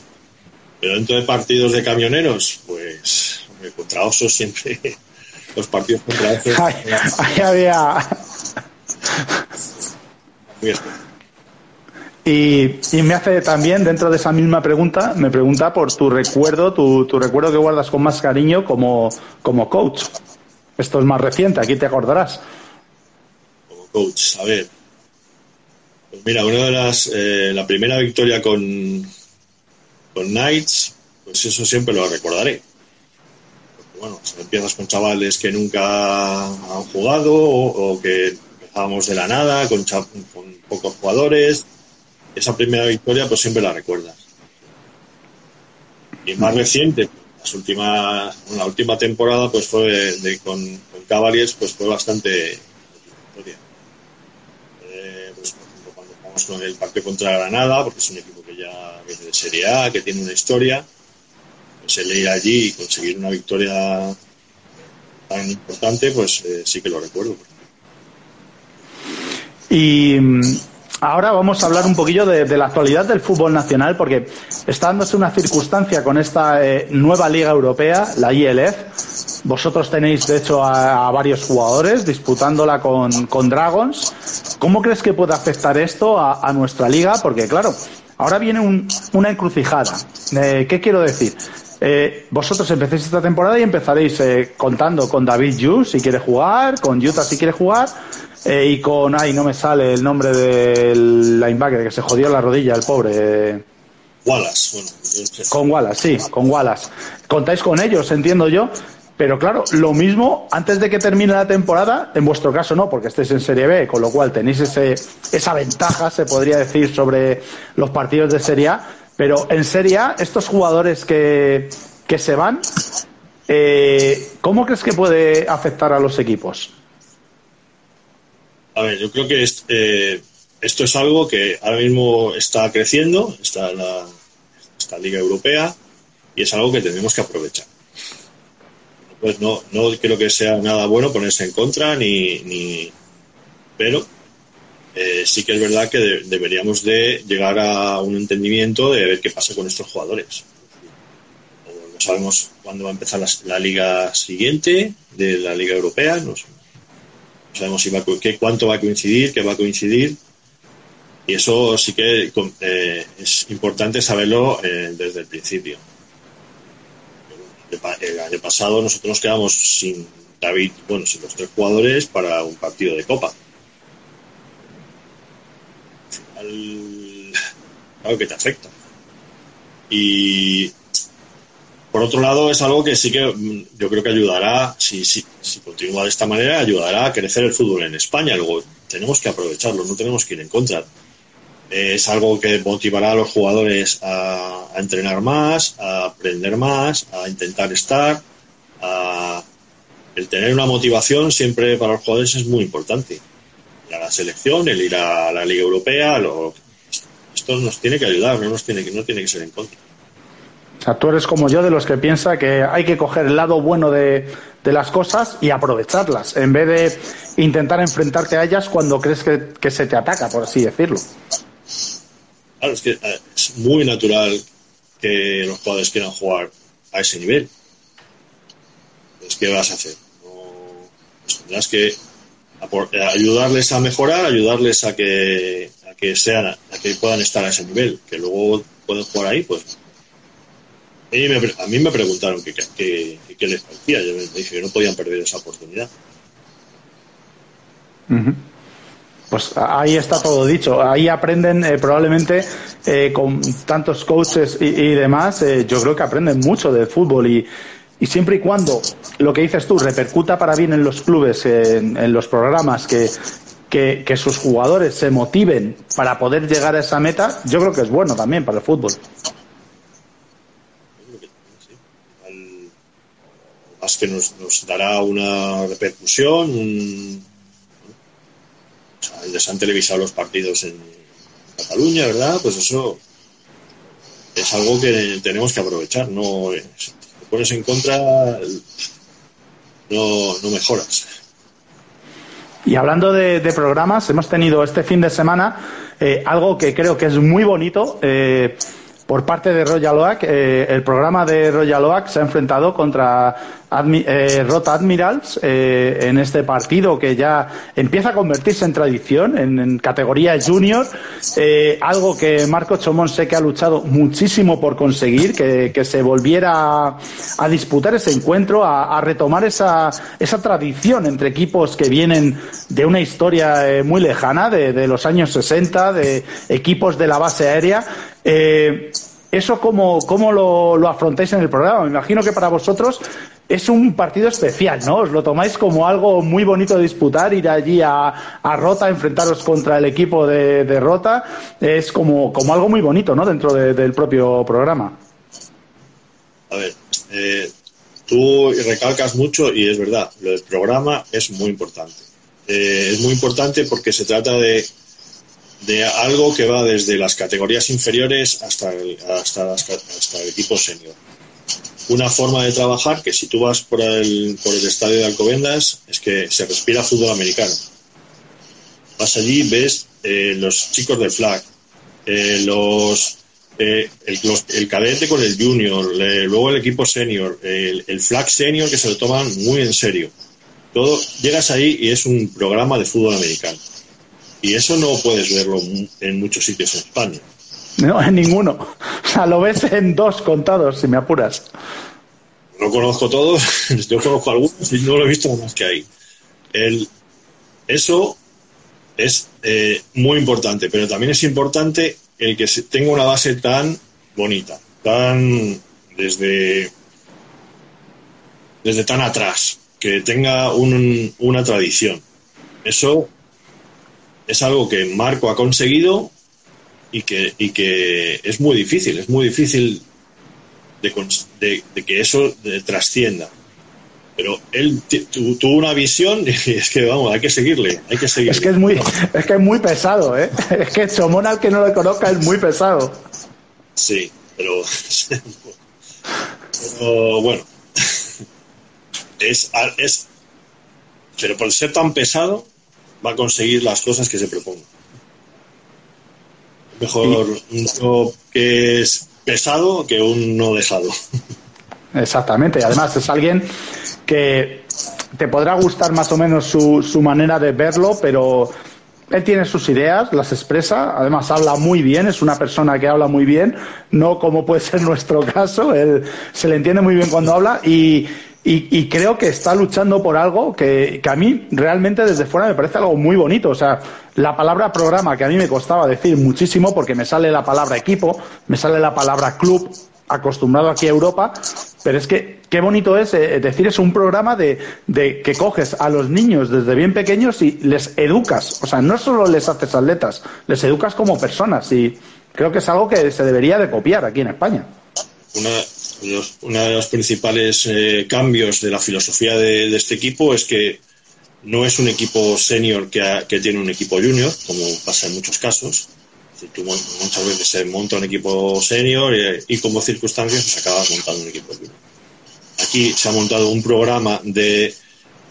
[SPEAKER 2] pero dentro de partidos de camioneros, pues contra osos siempre *laughs* los partidos contra osos. *laughs*
[SPEAKER 1] Ahí había. Y, y, me hace también, dentro de esa misma pregunta, me pregunta por tu recuerdo, tu, tu recuerdo que guardas con más cariño como, como coach. Esto es más reciente, aquí te acordarás.
[SPEAKER 2] Coach, a ver. Pues mira, una de las. Eh, la primera victoria con, con Knights, pues eso siempre lo recordaré. Porque, bueno, si empiezas con chavales que nunca han jugado o, que empezábamos de la nada, con, con, pocos jugadores, esa primera victoria pues siempre la recuerdas. Y más reciente, las últimas, la última temporada pues fue de, con, Cavaliers pues fue bastante. Con el partido contra Granada, porque es un equipo ya viene de Serie A, que tiene una historia, pues el ir allí y conseguir una victoria tan importante, pues eh, sí que lo recuerdo.
[SPEAKER 1] Y mm, ahora vamos a hablar un poquillo de, la actualidad del fútbol nacional, porque está dándose una circunstancia con esta eh, nueva liga europea, la ILF. Vosotros tenéis, de hecho, a, varios jugadores disputándola con, con, Dragons. ¿Cómo crees que puede afectar esto a, nuestra liga? Porque, claro, Ahora viene una encrucijada. Eh, ¿Qué quiero decir? Eh, vosotros empecéis esta temporada y empezaréis contando con David Yu si quiere jugar, con Utah si quiere jugar, y con, ay, no me sale el nombre del linebacker que se jodió la rodilla, el pobre.
[SPEAKER 2] Wallace, bueno.
[SPEAKER 1] Con Wallace, sí, con Wallace. Contáis con ellos, entiendo yo, pero claro, lo mismo antes de que termine la temporada, en vuestro caso no, porque estáis en Serie B, con lo cual tenéis ese, esa ventaja, se podría decir, sobre los partidos de Serie A. Pero en Serie A, estos jugadores que, que se van, eh, ¿cómo crees que puede afectar a los equipos?
[SPEAKER 2] A ver, yo creo que eh, esto es algo que ahora mismo está creciendo, está la, esta Liga Europea, y es algo que tenemos que aprovechar pues no, no creo que sea nada bueno ponerse en contra, ni, ni pero eh, sí que es verdad que deberíamos de llegar a un entendimiento de ver qué pasa con estos jugadores. No sabemos cuándo va a empezar la, liga siguiente de la liga europea, no, sabemos si va, qué, cuánto va a coincidir, qué va a coincidir. Y eso sí que eh, es importante saberlo eh, desde el principio el año pasado nosotros nos quedamos sin David, bueno, sin los tres jugadores para un partido de Copa. Al claro que te afecta. Y por otro lado, es algo que sí que mm, yo creo que ayudará, si, si, si continúa de esta manera, ayudará a crecer el fútbol en España. Luego tenemos que aprovecharlo, no tenemos que ir en contra es algo que motivará a los jugadores a, entrenar más, a aprender más, a intentar estar. A... El tener una motivación siempre para los jugadores es muy importante. Ir a la selección, el ir a la Liga Europea, esto nos tiene que ayudar, no, nos tiene no tiene que ser en contra.
[SPEAKER 1] O sea, tú eres como yo de los que piensa que hay que coger el lado bueno de, las cosas y aprovecharlas, en vez de intentar enfrentarte a ellas cuando crees que, se te ataca, por así decirlo.
[SPEAKER 2] Claro, es que eh, es muy natural que los jugadores quieran jugar a ese nivel. Entonces, ¿qué vas a hacer? pues tendrás que eh, ayudarles a mejorar, ayudarles a que, a que sean, a que puedan estar a ese nivel, que luego pueden jugar ahí, pues a mí me, preguntaron qué qué les parecía. Yo me dije que no podían perder esa oportunidad.
[SPEAKER 1] Pues ahí está todo dicho. Ahí aprenden eh, probablemente eh, con tantos coaches y, demás. Eh, yo creo que aprenden mucho del fútbol y, y, siempre y cuando lo que dices tú repercuta para bien en los clubes, en, los programas, que, que, sus jugadores se motiven para poder llegar a esa meta, yo creo que es bueno también para el fútbol.
[SPEAKER 2] Que nos, dará una repercusión, un, o han televisado los partidos en Cataluña, ¿verdad? Pues eso es algo que tenemos que aprovechar. No si te pones en contra, no, no mejoras.
[SPEAKER 1] Y hablando de, programas, hemos tenido este fin de semana eh, algo que creo que es muy bonito. Eh, por parte de Royal Oak, eh, el programa de Royal Oak se ha enfrentado contra eh, Rota Admirals eh, en este partido que ya empieza a convertirse en tradición en, categoría junior, algo que Marco Chomón sé que ha luchado muchísimo por conseguir, que, se volviera a, disputar ese encuentro, a, retomar esa, esa tradición entre equipos que vienen de una historia muy lejana, de, de los años 60, de equipos de la base aérea eh, ¿Eso cómo, cómo lo, lo, afrontáis en el programa? Me imagino que para vosotros es un partido especial, ¿no? Os lo tomáis como algo muy bonito de disputar, ir allí a, a Rota, enfrentaros contra el equipo de, de Rota. Es como, como, algo muy bonito, ¿no? Dentro del propio programa.
[SPEAKER 2] A ver, eh, tú recalcas mucho y es verdad, lo del programa es muy importante. Eh, es muy importante porque se trata de de algo que va desde las categorías inferiores hasta el, hasta, hasta el equipo senior. Una forma de trabajar que si tú vas por el, por el estadio de Alcobendas es que se respira fútbol americano. Vas allí, ves eh, los chicos del flag, eh, los, eh, el, el, cadete con el junior, luego el equipo senior, el, el flag senior que se lo toman muy en serio. Todo, llegas ahí y es un programa de fútbol americano y eso no puedes verlo en muchos sitios en España.
[SPEAKER 1] No, en *laughs* ninguno. O sea, lo ves en dos contados, si me apuras.
[SPEAKER 2] No conozco todos, *laughs* yo conozco algunos y no lo he visto más que ahí. El, eso es eh, muy importante, pero también es importante el que tenga una base tan bonita, tan desde, desde tan atrás, que tenga un, una tradición. Eso es algo que Marco ha conseguido y que, y que es muy difícil, es muy difícil de, que eso trascienda. Pero él tuvo una visión *laughs* y es que vamos, hay que seguirle, hay que seguirle.
[SPEAKER 1] Es que es muy, *laughs* es que es muy pesado, ¿eh? *laughs* Es que Somón al que no lo conozca es muy pesado.
[SPEAKER 2] Sí, pero, pero bueno, es, es, pero por ser tan pesado, va a conseguir las cosas que se proponga. Mejor un que es pesado que un no dejado.
[SPEAKER 1] Exactamente. Además, es alguien que te podrá gustar más o menos su, su manera de verlo, pero él tiene sus ideas, las expresa, además habla muy bien, es una persona que habla muy bien, no como puede ser nuestro caso, él se le entiende muy bien cuando habla y, y, creo que está luchando por algo que, a mí realmente desde fuera me parece algo muy bonito. O sea, la palabra programa que a mí me costaba decir muchísimo porque me sale la palabra equipo, me sale la palabra club, acostumbrado aquí a Europa, pero es que qué bonito es eh, decir es un programa de, de, que coges a los niños desde bien pequeños y les educas. O sea, no solo les haces atletas, les educas como personas y creo que es algo que se debería de copiar aquí en España.
[SPEAKER 2] Uno de los principales eh, cambios de la filosofía de, este equipo es que no es un equipo senior que, tiene un equipo junior, como pasa en muchos casos. muchas veces se monta un equipo senior y, como circunstancias se pues acaba montando un equipo junior. Aquí se ha montado un programa de,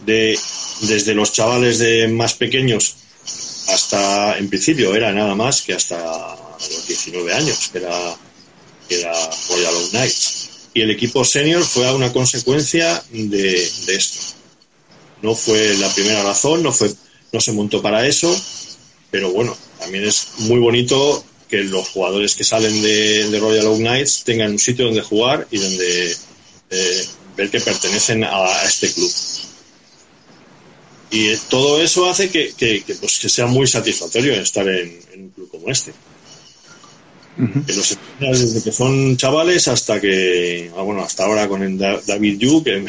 [SPEAKER 2] de desde los chavales de más pequeños hasta, en principio, era nada más que hasta los 19 años, que era, que era Royal Knights y el equipo senior fue una consecuencia de, esto. No fue la primera razón, no, fue, no se montó para eso, pero bueno, también es muy bonito que los jugadores que salen de, Royal Oak Knights tengan un sitio donde jugar y donde eh, ver que pertenecen a, este club. Y todo eso hace que, que, pues, que sea muy satisfactorio estar en, un club como este. Que los desde que son chavales hasta que, ah, bueno, hasta ahora con el David Yu, que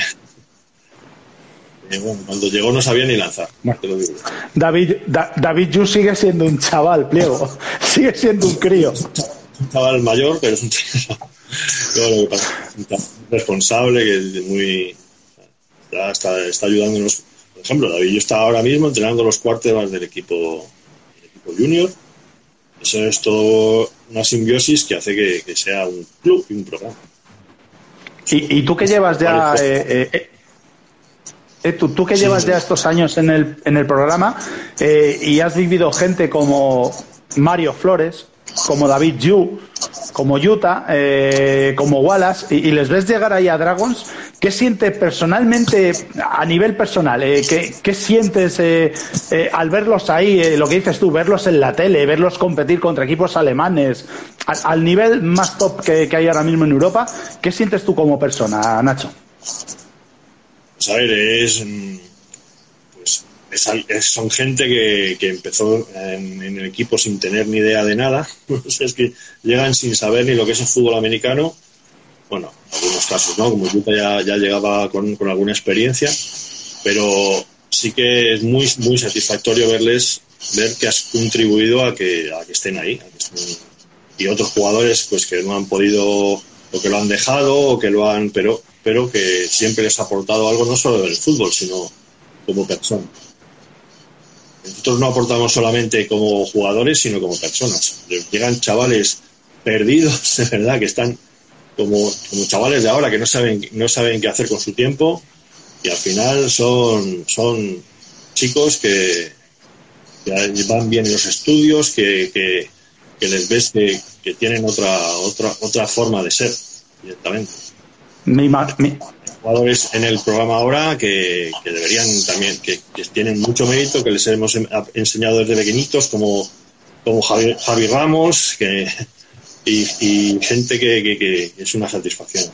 [SPEAKER 2] *laughs* cuando llegó no sabía ni lanzar.
[SPEAKER 1] David, David Yu sigue siendo un chaval, pliego. *laughs* Sigue siendo un crío.
[SPEAKER 2] Un chaval mayor, pero es un *laughs* chaval responsable, que es muy. Está, está ayudándonos por ejemplo, David yo está ahora mismo entrenando los cuartos del equipo, equipo junior. Eso es todo una simbiosis que hace que, sea un club y un programa.
[SPEAKER 1] ¿Y, tú que llevas ya... Eh, eh, eh, tú, tú, que llevas ya estos años en el, en el programa y has vivido gente como Mario Flores, como David Yu, como Utah, eh, como Wallace, y, les ves llegar ahí a Dragons, ¿qué sientes personalmente, a nivel personal? Eh, ¿qué, sientes eh, al verlos ahí, lo que dices tú, verlos en la tele, verlos competir contra equipos alemanes, al, nivel más top que, hay ahora mismo en Europa? ¿Qué sientes tú como persona, Nacho?
[SPEAKER 2] Pues a ver, es son gente que, empezó en, el equipo sin tener ni idea de nada. *laughs* es que llegan sin saber ni lo que es el fútbol americano. Bueno, en algunos casos, ¿no? Como Yuta ya, ya llegaba con, alguna experiencia, pero sí que es muy, muy satisfactorio verles, ver que has contribuido a que, a que estén ahí. y otros jugadores, pues que no han podido, o que lo han dejado, o que lo han, pero, pero que siempre les ha aportado algo, no solo del fútbol, sino como persona. Nosotros no aportamos solamente como jugadores, sino como personas. Llegan chavales perdidos, *laughs* de verdad, que están como, como chavales de ahora que no saben, no saben qué hacer con su tiempo y al final son, son chicos que, van bien en los estudios, que, que, les ves que, que, tienen otra, otra, otra forma de ser directamente jugadores en el programa ahora que, deberían también, que, tienen mucho mérito, que les hemos enseñado desde pequeñitos, como, como Javi, Ramos, que, y, gente que, es una satisfacción.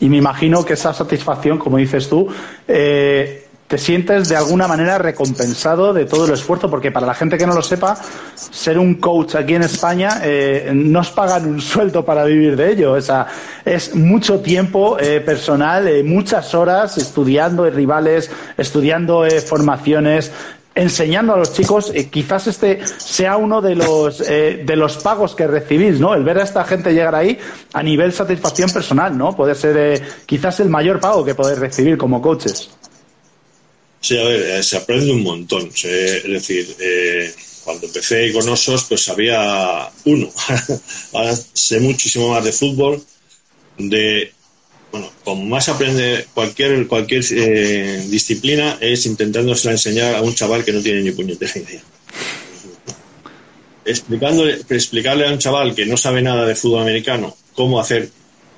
[SPEAKER 1] Y me imagino que esa satisfacción, como dices tú, eh, te sientes de alguna manera recompensado de todo el esfuerzo, porque para la gente que no lo sepa, ser un coach aquí en España eh, no os pagan un sueldo para vivir de ello. O sea, es mucho tiempo eh, personal, eh, muchas horas estudiando rivales, estudiando formaciones, enseñando a los chicos, quizás este sea uno de los, de los pagos que recibís, ¿no? El ver a esta gente llegar ahí a nivel satisfacción personal, ¿no? Puede ser quizás el mayor pago que podéis recibir como coaches.
[SPEAKER 2] Sí, a ver, eh, se aprende un montón. es decir, eh, cuando empecé con Osos, pues había uno. *laughs* Ahora sé muchísimo más de fútbol. De, bueno, como más aprende cualquier, cualquier eh, disciplina, es intentándose enseñar a un chaval que no tiene ni puñetera idea. Explicándole, explicarle a un chaval que no sabe nada de fútbol americano cómo hacer,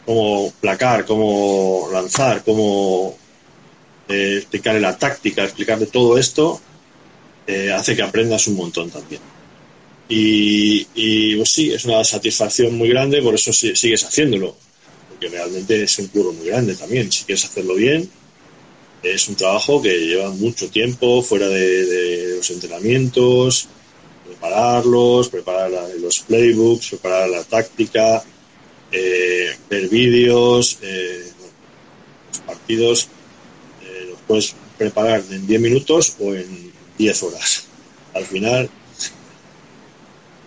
[SPEAKER 2] cómo placar, cómo lanzar, cómo eh, explicarle la táctica, explicarle todo esto, eh, hace que aprendas un montón también. Y, pues sí, es una satisfacción muy grande, por eso sigues haciéndolo, porque realmente es un curro muy grande también. Si quieres hacerlo bien, es un trabajo que lleva mucho tiempo fuera de, los entrenamientos, prepararlos, preparar los playbooks, preparar la táctica, eh, ver vídeos, los partidos puedes preparar en 10 minutos o en 10 horas. Al final,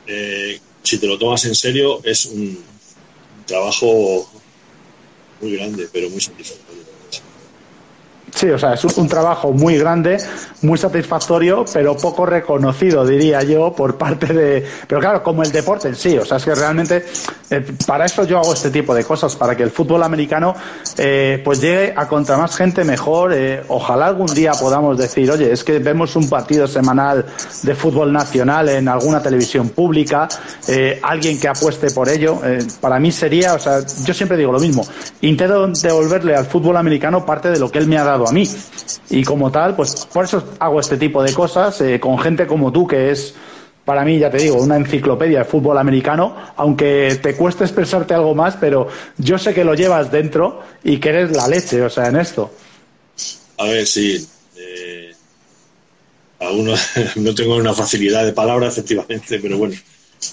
[SPEAKER 2] eh, si te lo tomas en serio, es un trabajo muy grande, pero muy satisfactorio.
[SPEAKER 1] Sí, o sea, es un, trabajo muy grande, muy satisfactorio, pero poco reconocido, diría yo, por parte de. Pero claro, como el deporte en sí, o sea, es que realmente eh, para eso yo hago este tipo de cosas, para que el fútbol americano eh, pues llegue a contra más gente mejor. Eh, ojalá algún día podamos decir, oye, es que vemos un partido semanal de fútbol nacional en alguna televisión pública, alguien que apueste por ello. para mí sería, o sea, yo siempre digo lo mismo, intento devolverle al fútbol americano parte de lo que él me ha dado a mí. Y como tal, pues por eso hago este tipo de cosas eh, con gente como tú, que es, para mí, ya te digo, una enciclopedia de fútbol americano, aunque te cueste expresarte algo más, pero yo sé que lo llevas dentro y que eres la leche, o sea, en esto.
[SPEAKER 2] A ver, sí. Eh, *laughs* no tengo una facilidad de palabra, efectivamente, pero bueno,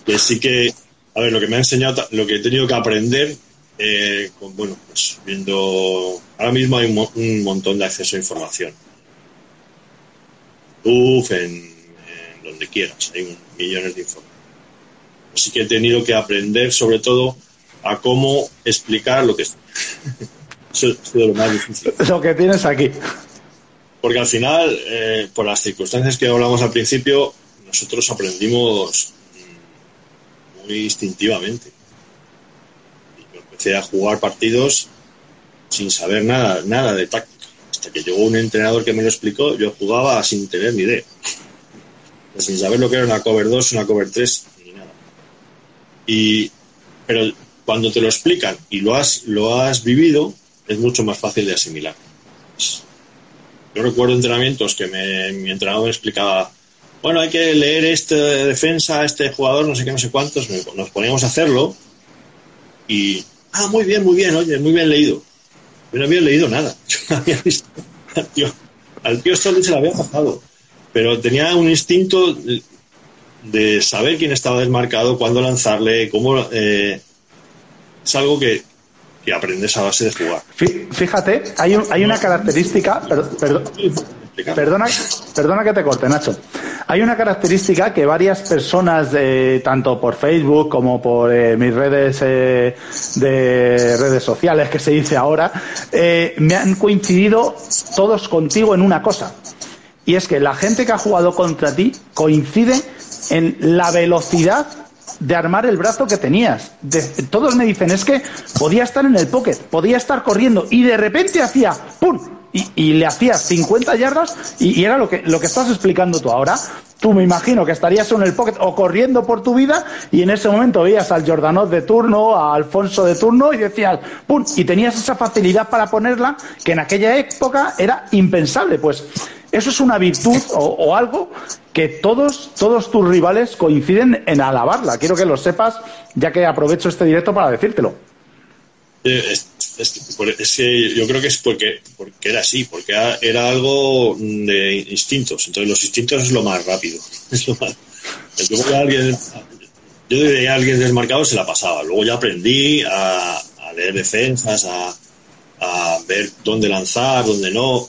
[SPEAKER 2] que sí que, a ver, lo que me ha enseñado, lo que he tenido que aprender, eh, con, bueno, pues viendo, ahora mismo hay un, montón de acceso a información. Uf, en, donde quieras, hay millones de información. Así que he tenido que aprender, sobre todo, a cómo explicar lo que es. *laughs* Eso es lo más difícil. *laughs*
[SPEAKER 1] Lo que tienes aquí.
[SPEAKER 2] Porque al final, eh, por las circunstancias que hablamos al principio, nosotros aprendimos muy instintivamente. A jugar partidos sin saber nada, nada de táctica. Hasta que llegó un entrenador que me lo explicó, yo jugaba sin tener ni idea. Sin saber lo que era una cover 2, una cover 3, ni nada. Y, pero cuando te lo explican y lo has, lo has vivido, es mucho más fácil de asimilar. Yo recuerdo entrenamientos que mi entrenador me explicaba, bueno, hay que leer esta defensa, este jugador, no sé qué, no sé cuántos, nos poníamos a hacerlo y, ah, muy bien, muy bien, oye, muy bien leído. Yo no había leído nada. *laughs* Yo no había visto al tío, al tío se le había pasado, pero tenía un instinto de, saber quién estaba desmarcado, cuándo lanzarle, cómo... Eh, es algo que, y aprendes a base de jugar.
[SPEAKER 1] Fíjate, hay, hay una característica, perdona, perdona que te corte, Nacho. Hay una característica que varias personas, tanto por Facebook como por eh, mis redes eh, de redes sociales, que se dice ahora, eh, me han coincidido todos contigo en una cosa. Y es que la gente que ha jugado contra ti coincide en la velocidad de armar el brazo que tenías. todos me dicen, es que podía estar en el pocket, podía estar corriendo y de repente hacía ¡pum! Y, le hacías 50 yardas y, era lo que, lo que estás explicando tú ahora. Tú me imagino que estarías en el pocket o corriendo por tu vida y en ese momento veías al Jordanot de turno, a Alfonso de turno y decías ¡pum! Y tenías esa facilidad para ponerla que en aquella época era impensable. Pues eso es una virtud o, algo que todos, todos tus rivales coinciden en alabarla. Quiero que lo sepas, ya que aprovecho este directo para decírtelo.
[SPEAKER 2] Es, que yo creo que es porque, porque era así, porque era algo de instintos. Entonces, los instintos es lo más rápido. *laughs* Es lo yo, alguien, yo de alguien desmarcado se la pasaba. Luego ya aprendí a, leer defensas, a, a ver dónde lanzar, dónde no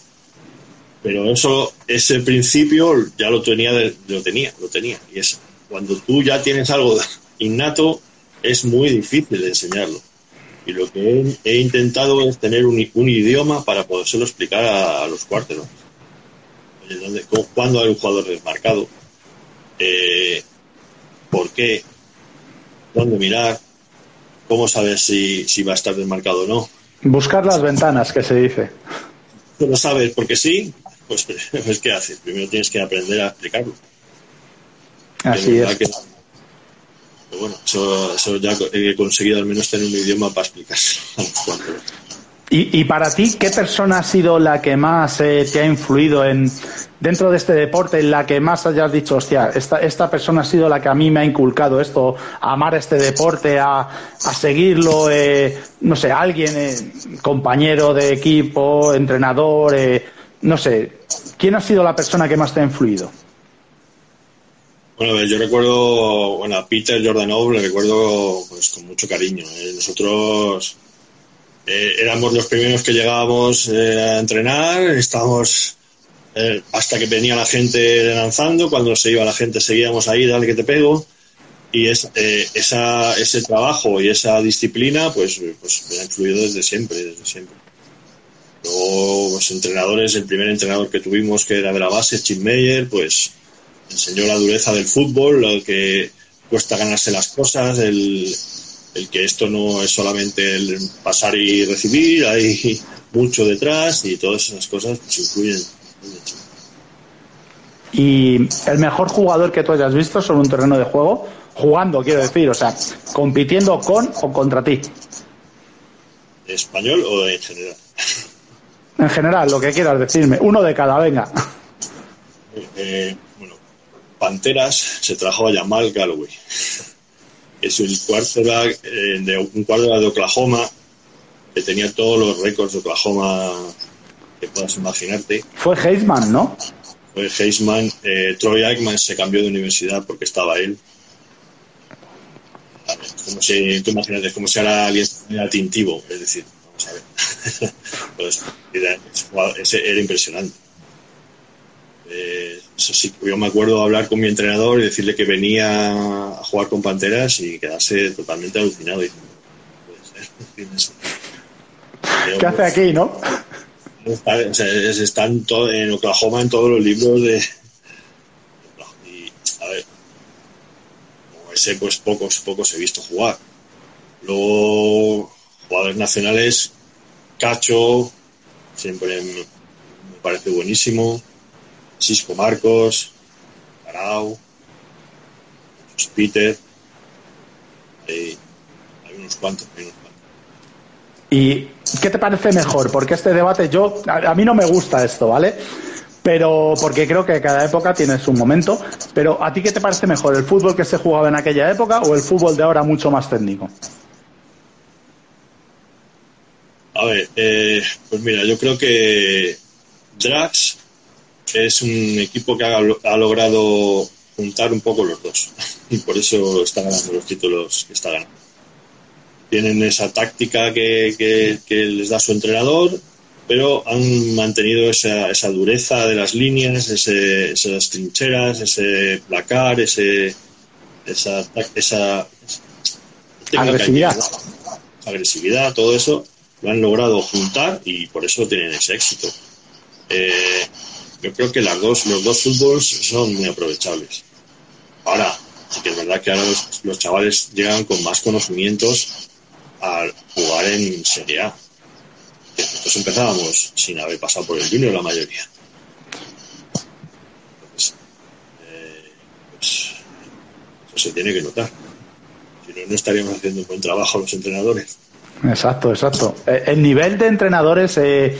[SPEAKER 2] pero eso, ese principio ya lo tenía, lo tenía, lo tenía. Y es cuando tú ya tienes algo *laughs* innato, es muy difícil de enseñarlo. Y lo que he, intentado es tener un, idioma para podérselo explicar a, los cuarteros. ¿Cuándo hay un jugador desmarcado? Eh, ¿Por qué? ¿Dónde mirar? ¿Cómo saber si, si va a estar desmarcado o no?
[SPEAKER 1] Buscar las ventanas, que se dice.
[SPEAKER 2] Tú lo sabes porque sí, pues, *laughs* pues ¿qué haces? Primero tienes que aprender a explicarlo.
[SPEAKER 1] Así es.
[SPEAKER 2] Pero bueno, eso, ya he conseguido al menos tener un idioma para explicar.
[SPEAKER 1] ¿Y, y para ti, qué persona ha sido la que más eh, te ha influido en dentro de este deporte, en la que más hayas dicho, hostia, esta, esta persona ha sido la que a mí me ha inculcado esto, a amar este deporte, a, a seguirlo, eh, no sé, alguien, eh, compañero de equipo, entrenador, no sé, ¿quién ha sido la persona que más te ha influido?
[SPEAKER 2] Bueno, yo recuerdo, bueno, a Peter Jordanov le recuerdo pues con mucho cariño. ¿eh? Nosotros eh, éramos los primeros que llegábamos eh, a entrenar, estábamos hasta que venía la gente lanzando, cuando se iba la gente seguíamos ahí, dale que te pego. Y es, esa, ese trabajo y esa disciplina, pues, pues me ha influido desde siempre, desde siempre. Luego, los entrenadores, el primer entrenador que tuvimos, que era de la base, Chip Meyer, pues enseñó la dureza del fútbol, lo que cuesta ganarse las cosas, el, que esto no es solamente el pasar y recibir, hay mucho detrás y todas esas cosas pues influyen.
[SPEAKER 1] ¿Y el mejor jugador que tú hayas visto sobre un terreno de juego? Jugando, quiero decir, o sea, compitiendo con o contra ti.
[SPEAKER 2] ¿Español o en general?
[SPEAKER 1] En general, lo que quieras decirme. Uno de cada, venga.
[SPEAKER 2] Eh, Panteras se trajo a Jamal Galloway. Es un quarterback eh, de un quarterback de Oklahoma que tenía todos los récords de Oklahoma que puedas imaginarte.
[SPEAKER 1] Fue Heisman, ¿no?
[SPEAKER 2] pues Heisman, eh, Troy Aikman se cambió de universidad porque estaba él. Como si, tú imagínate, como si ahora alguien era tintivo, es decir, vamos a ver. *laughs* pues, era, era impresionante. Eh, eso sí, yo me acuerdo hablar con mi entrenador y decirle que venía a jugar con Panteras y quedarse totalmente alucinado. Y,
[SPEAKER 1] ¿Qué hace aquí, no? *laughs*
[SPEAKER 2] Está, en, Oklahoma en todos los libros de. Y, a ver, como ese, pues pocos, pocos he visto jugar. Luego, jugadores nacionales, Cacho, siempre me, parece buenísimo. Cisco Marcos, Arau, Peter. Hay, hay unos cuantos, hay unos cuantos.
[SPEAKER 1] ¿Y qué te parece mejor? Porque este debate yo, a, mí no me gusta esto, ¿vale? Pero porque creo que cada época tiene su momento. Pero ¿a ti qué te parece mejor? ¿El fútbol que se jugaba en aquella época o el fútbol de ahora mucho más técnico?
[SPEAKER 2] A ver, eh, pues mira, yo creo que Drax es un equipo que ha, ha, logrado juntar un poco los dos. *laughs* Y por eso está ganando los títulos que está ganando tienen esa táctica que, les da su entrenador, pero han mantenido esa, esa dureza de las líneas, ese, esas trincheras, ese placar, ese, esa, esa,
[SPEAKER 1] agresividad.
[SPEAKER 2] agresividad, todo eso lo han logrado juntar y por eso tienen ese éxito. Eh, yo creo que las dos, los dos fútbols son muy aprovechables. Ahora, sí que es verdad que ahora los, los chavales llegan con más conocimientos a jugar en Serie A. Nosotros empezábamos sin haber pasado por el Junior la mayoría. Entonces, eh, pues, eso se tiene que notar. Si no, no estaríamos haciendo un buen trabajo los entrenadores.
[SPEAKER 1] Exacto, exacto. Eh, el nivel de entrenadores eh,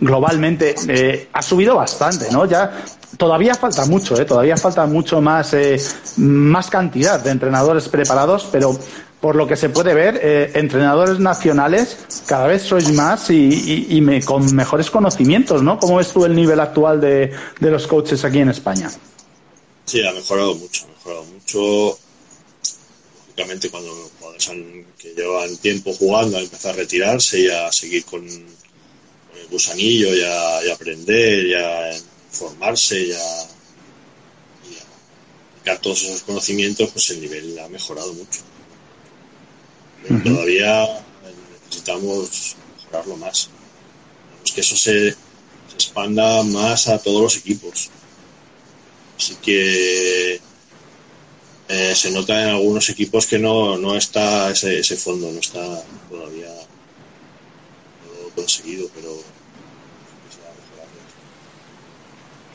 [SPEAKER 1] globalmente eh, ha subido bastante, ¿no? Ya todavía falta mucho, ¿eh? Todavía falta mucho más, eh, más cantidad de entrenadores preparados, pero por lo que se puede ver, eh, entrenadores nacionales cada vez sois más y, me, con mejores conocimientos, ¿no? ¿Cómo ves tú el nivel actual de, los coaches aquí en España?
[SPEAKER 2] Sí, ha mejorado mucho, ha mejorado mucho. Lógicamente, cuando jugadores que llevan tiempo jugando han empezado a retirarse y a seguir con, gusanillo y a, aprender y a formarse y a, aplicar todos esos conocimientos, pues el nivel ha mejorado mucho todavía necesitamos mejorarlo más. que eso se, expanda más a todos los equipos. Así que eh, se nota en algunos equipos que no, no está ese, ese fondo, no está todavía conseguido, pero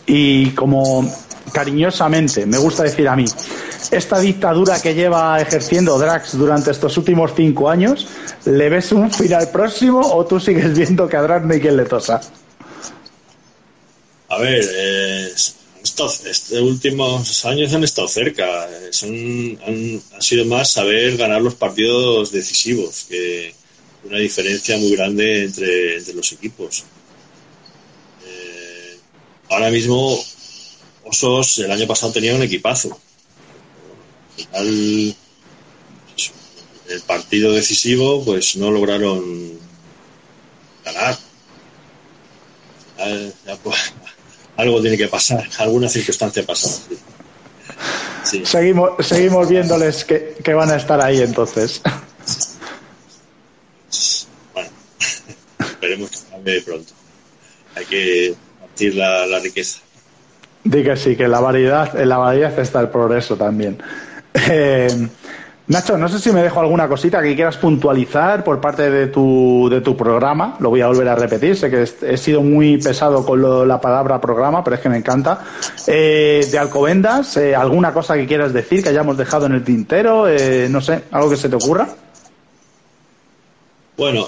[SPEAKER 1] y como cariñosamente me gusta decir a mí, esta dictadura que lleva ejerciendo Drax durante estos últimos cinco años, ¿le ves un final próximo o tú sigues viendo que a Drax no hay quien le tosa?
[SPEAKER 2] A ver, eh, estos, últimos años han estado cerca. Son, han, sido más saber ganar los partidos decisivos, que una diferencia muy grande entre, los equipos. Eh, ahora mismo, Osos el año pasado tenía un equipazo al el partido decisivo, pues no lograron ganar. Pues, *laughs* algo tiene que pasar, alguna circunstancia pasa.
[SPEAKER 1] Seguimos, seguimos viéndoles que, van a estar ahí entonces.
[SPEAKER 2] Bueno, esperemos que cambie pronto. Hay que partir la, riqueza.
[SPEAKER 1] Diga sí, que la variedad, en la variedad está el progreso también. *laughs* Eh, Nacho, no sé si me dejo alguna cosita que quieras puntualizar por parte de tu, de tu programa. Lo voy a volver a repetir. Sé que he sido muy pesado con la palabra programa, pero es que me encanta. Eh, de Alcobendas, eh, ¿alguna cosa que quieras decir que hayamos dejado en el tintero? no sé, algo que se te ocurra.
[SPEAKER 2] Bueno,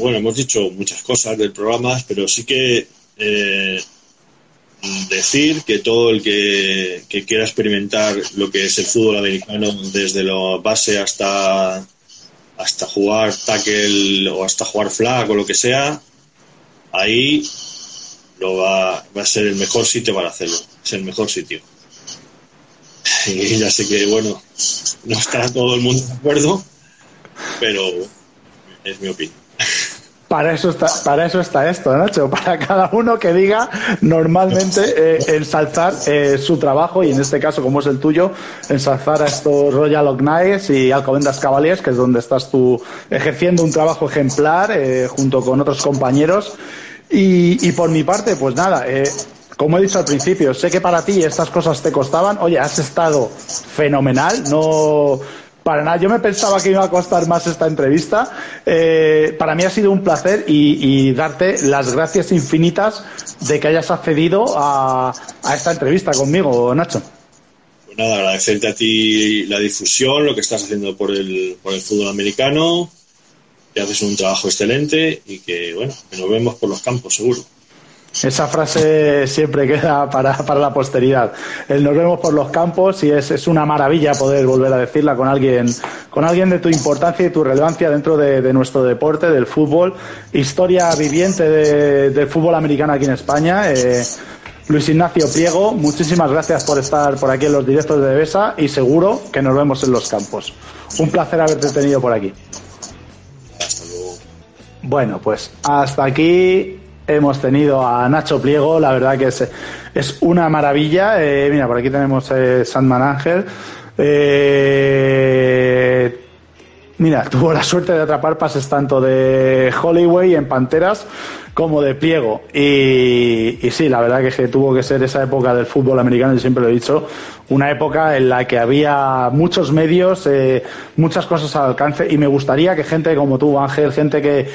[SPEAKER 2] bueno, hemos dicho muchas cosas del programa, pero sí que decir que todo el que, quiera experimentar lo que es el fútbol americano desde la base hasta hasta jugar tackle o hasta jugar flag o lo que sea, ahí lo va, va a ser el mejor sitio para hacerlo. Es el mejor sitio. *laughs* Y ya sé que, bueno, no está todo el mundo de acuerdo, pero es mi opinión.
[SPEAKER 1] Para eso está, para eso está esto, Nacho, para cada uno que diga normalmente eh, ensalzar eh, su trabajo y en este caso, como es el tuyo, ensalzar a estos Royal Knights y Alcobendas Cavaliers, que es donde estás tú ejerciendo un trabajo ejemplar eh, junto con otros compañeros. Y, y, por mi parte, pues nada, como he dicho al principio, sé que para ti estas cosas te costaban. Oye, has estado fenomenal, no para nada. Yo me pensaba que iba a costar más esta entrevista. Eh, para mí ha sido un placer y, darte las gracias infinitas de que hayas accedido a, esta entrevista conmigo, Nacho.
[SPEAKER 2] Pues nada, agradecerte a ti la difusión, lo que estás haciendo por el, fútbol americano, que haces un trabajo excelente y que, bueno, que nos vemos por los campos, seguro.
[SPEAKER 1] Esa frase siempre queda para, para, la posteridad. El nos vemos por los campos y es, es, una maravilla poder volver a decirla con alguien, con alguien de tu importancia y tu relevancia dentro de, de nuestro deporte, del fútbol. Historia viviente de, del fútbol americano aquí en España. Eh, Luis Ignacio Pliego, muchísimas gracias por estar por aquí en los directos de Besa y seguro que nos vemos en los campos. Un placer haberte tenido por aquí. Bueno, pues hasta aquí hemos tenido a Nacho Pliego, la verdad que es, es una maravilla. Eh, mira, por aquí tenemos eh, Sandman Ángel. Eh, mira, tuvo la suerte de atrapar pases tanto de Hollyway en Panteras como de Pliego. Y, y sí, la verdad que, que, tuvo que ser esa época del fútbol americano, yo siempre lo he dicho, una época en la que había muchos medios, eh, muchas cosas al alcance y me gustaría que gente como tú, Ángel, gente que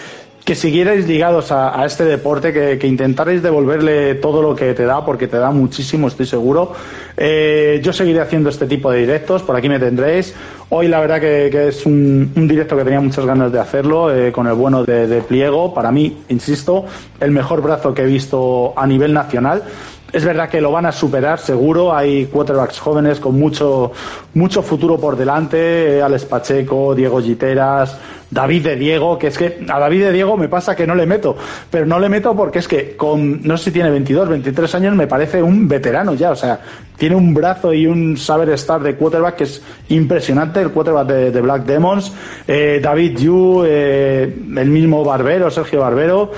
[SPEAKER 1] que siguierais ligados a, este deporte, que, que, intentarais devolverle todo lo que te da, porque te da muchísimo, estoy seguro. Eh, yo seguiré haciendo este tipo de directos, por aquí me tendréis. Hoy la verdad que, es un, directo que tenía muchas ganas de hacerlo, eh, con el bueno de, Pliego. Para mí, insisto, el mejor brazo que he visto a nivel nacional. Es verdad que lo van a superar, seguro. Hay quarterbacks jóvenes con mucho, mucho futuro por delante. Eh, Alex Pacheco, Diego Giteras, David de Diego, que es que a David de Diego me pasa que no le meto, pero no le meto porque es que con, no sé si tiene 22, 23 años, me parece un veterano ya, o sea, tiene un brazo y un saber estar de quarterback que es impresionante, el quarterback de, Black Demons, eh, David Yu, eh, el mismo Barbero, Sergio Barbero,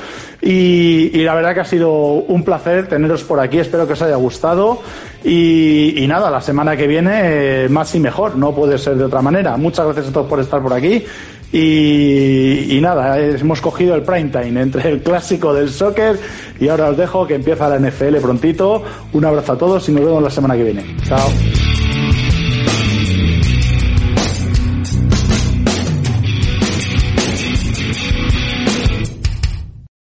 [SPEAKER 1] y, la verdad que ha sido un placer teneros por aquí, espero que os haya gustado. Y, nada, la semana que viene eh, más y mejor, no puede ser de otra manera. Muchas gracias a todos por estar por aquí y, nada, hemos cogido el prime time entre el clásico del soccer y ahora os dejo que empieza la NFL prontito. Un abrazo a todos y nos vemos la semana que viene. Chao.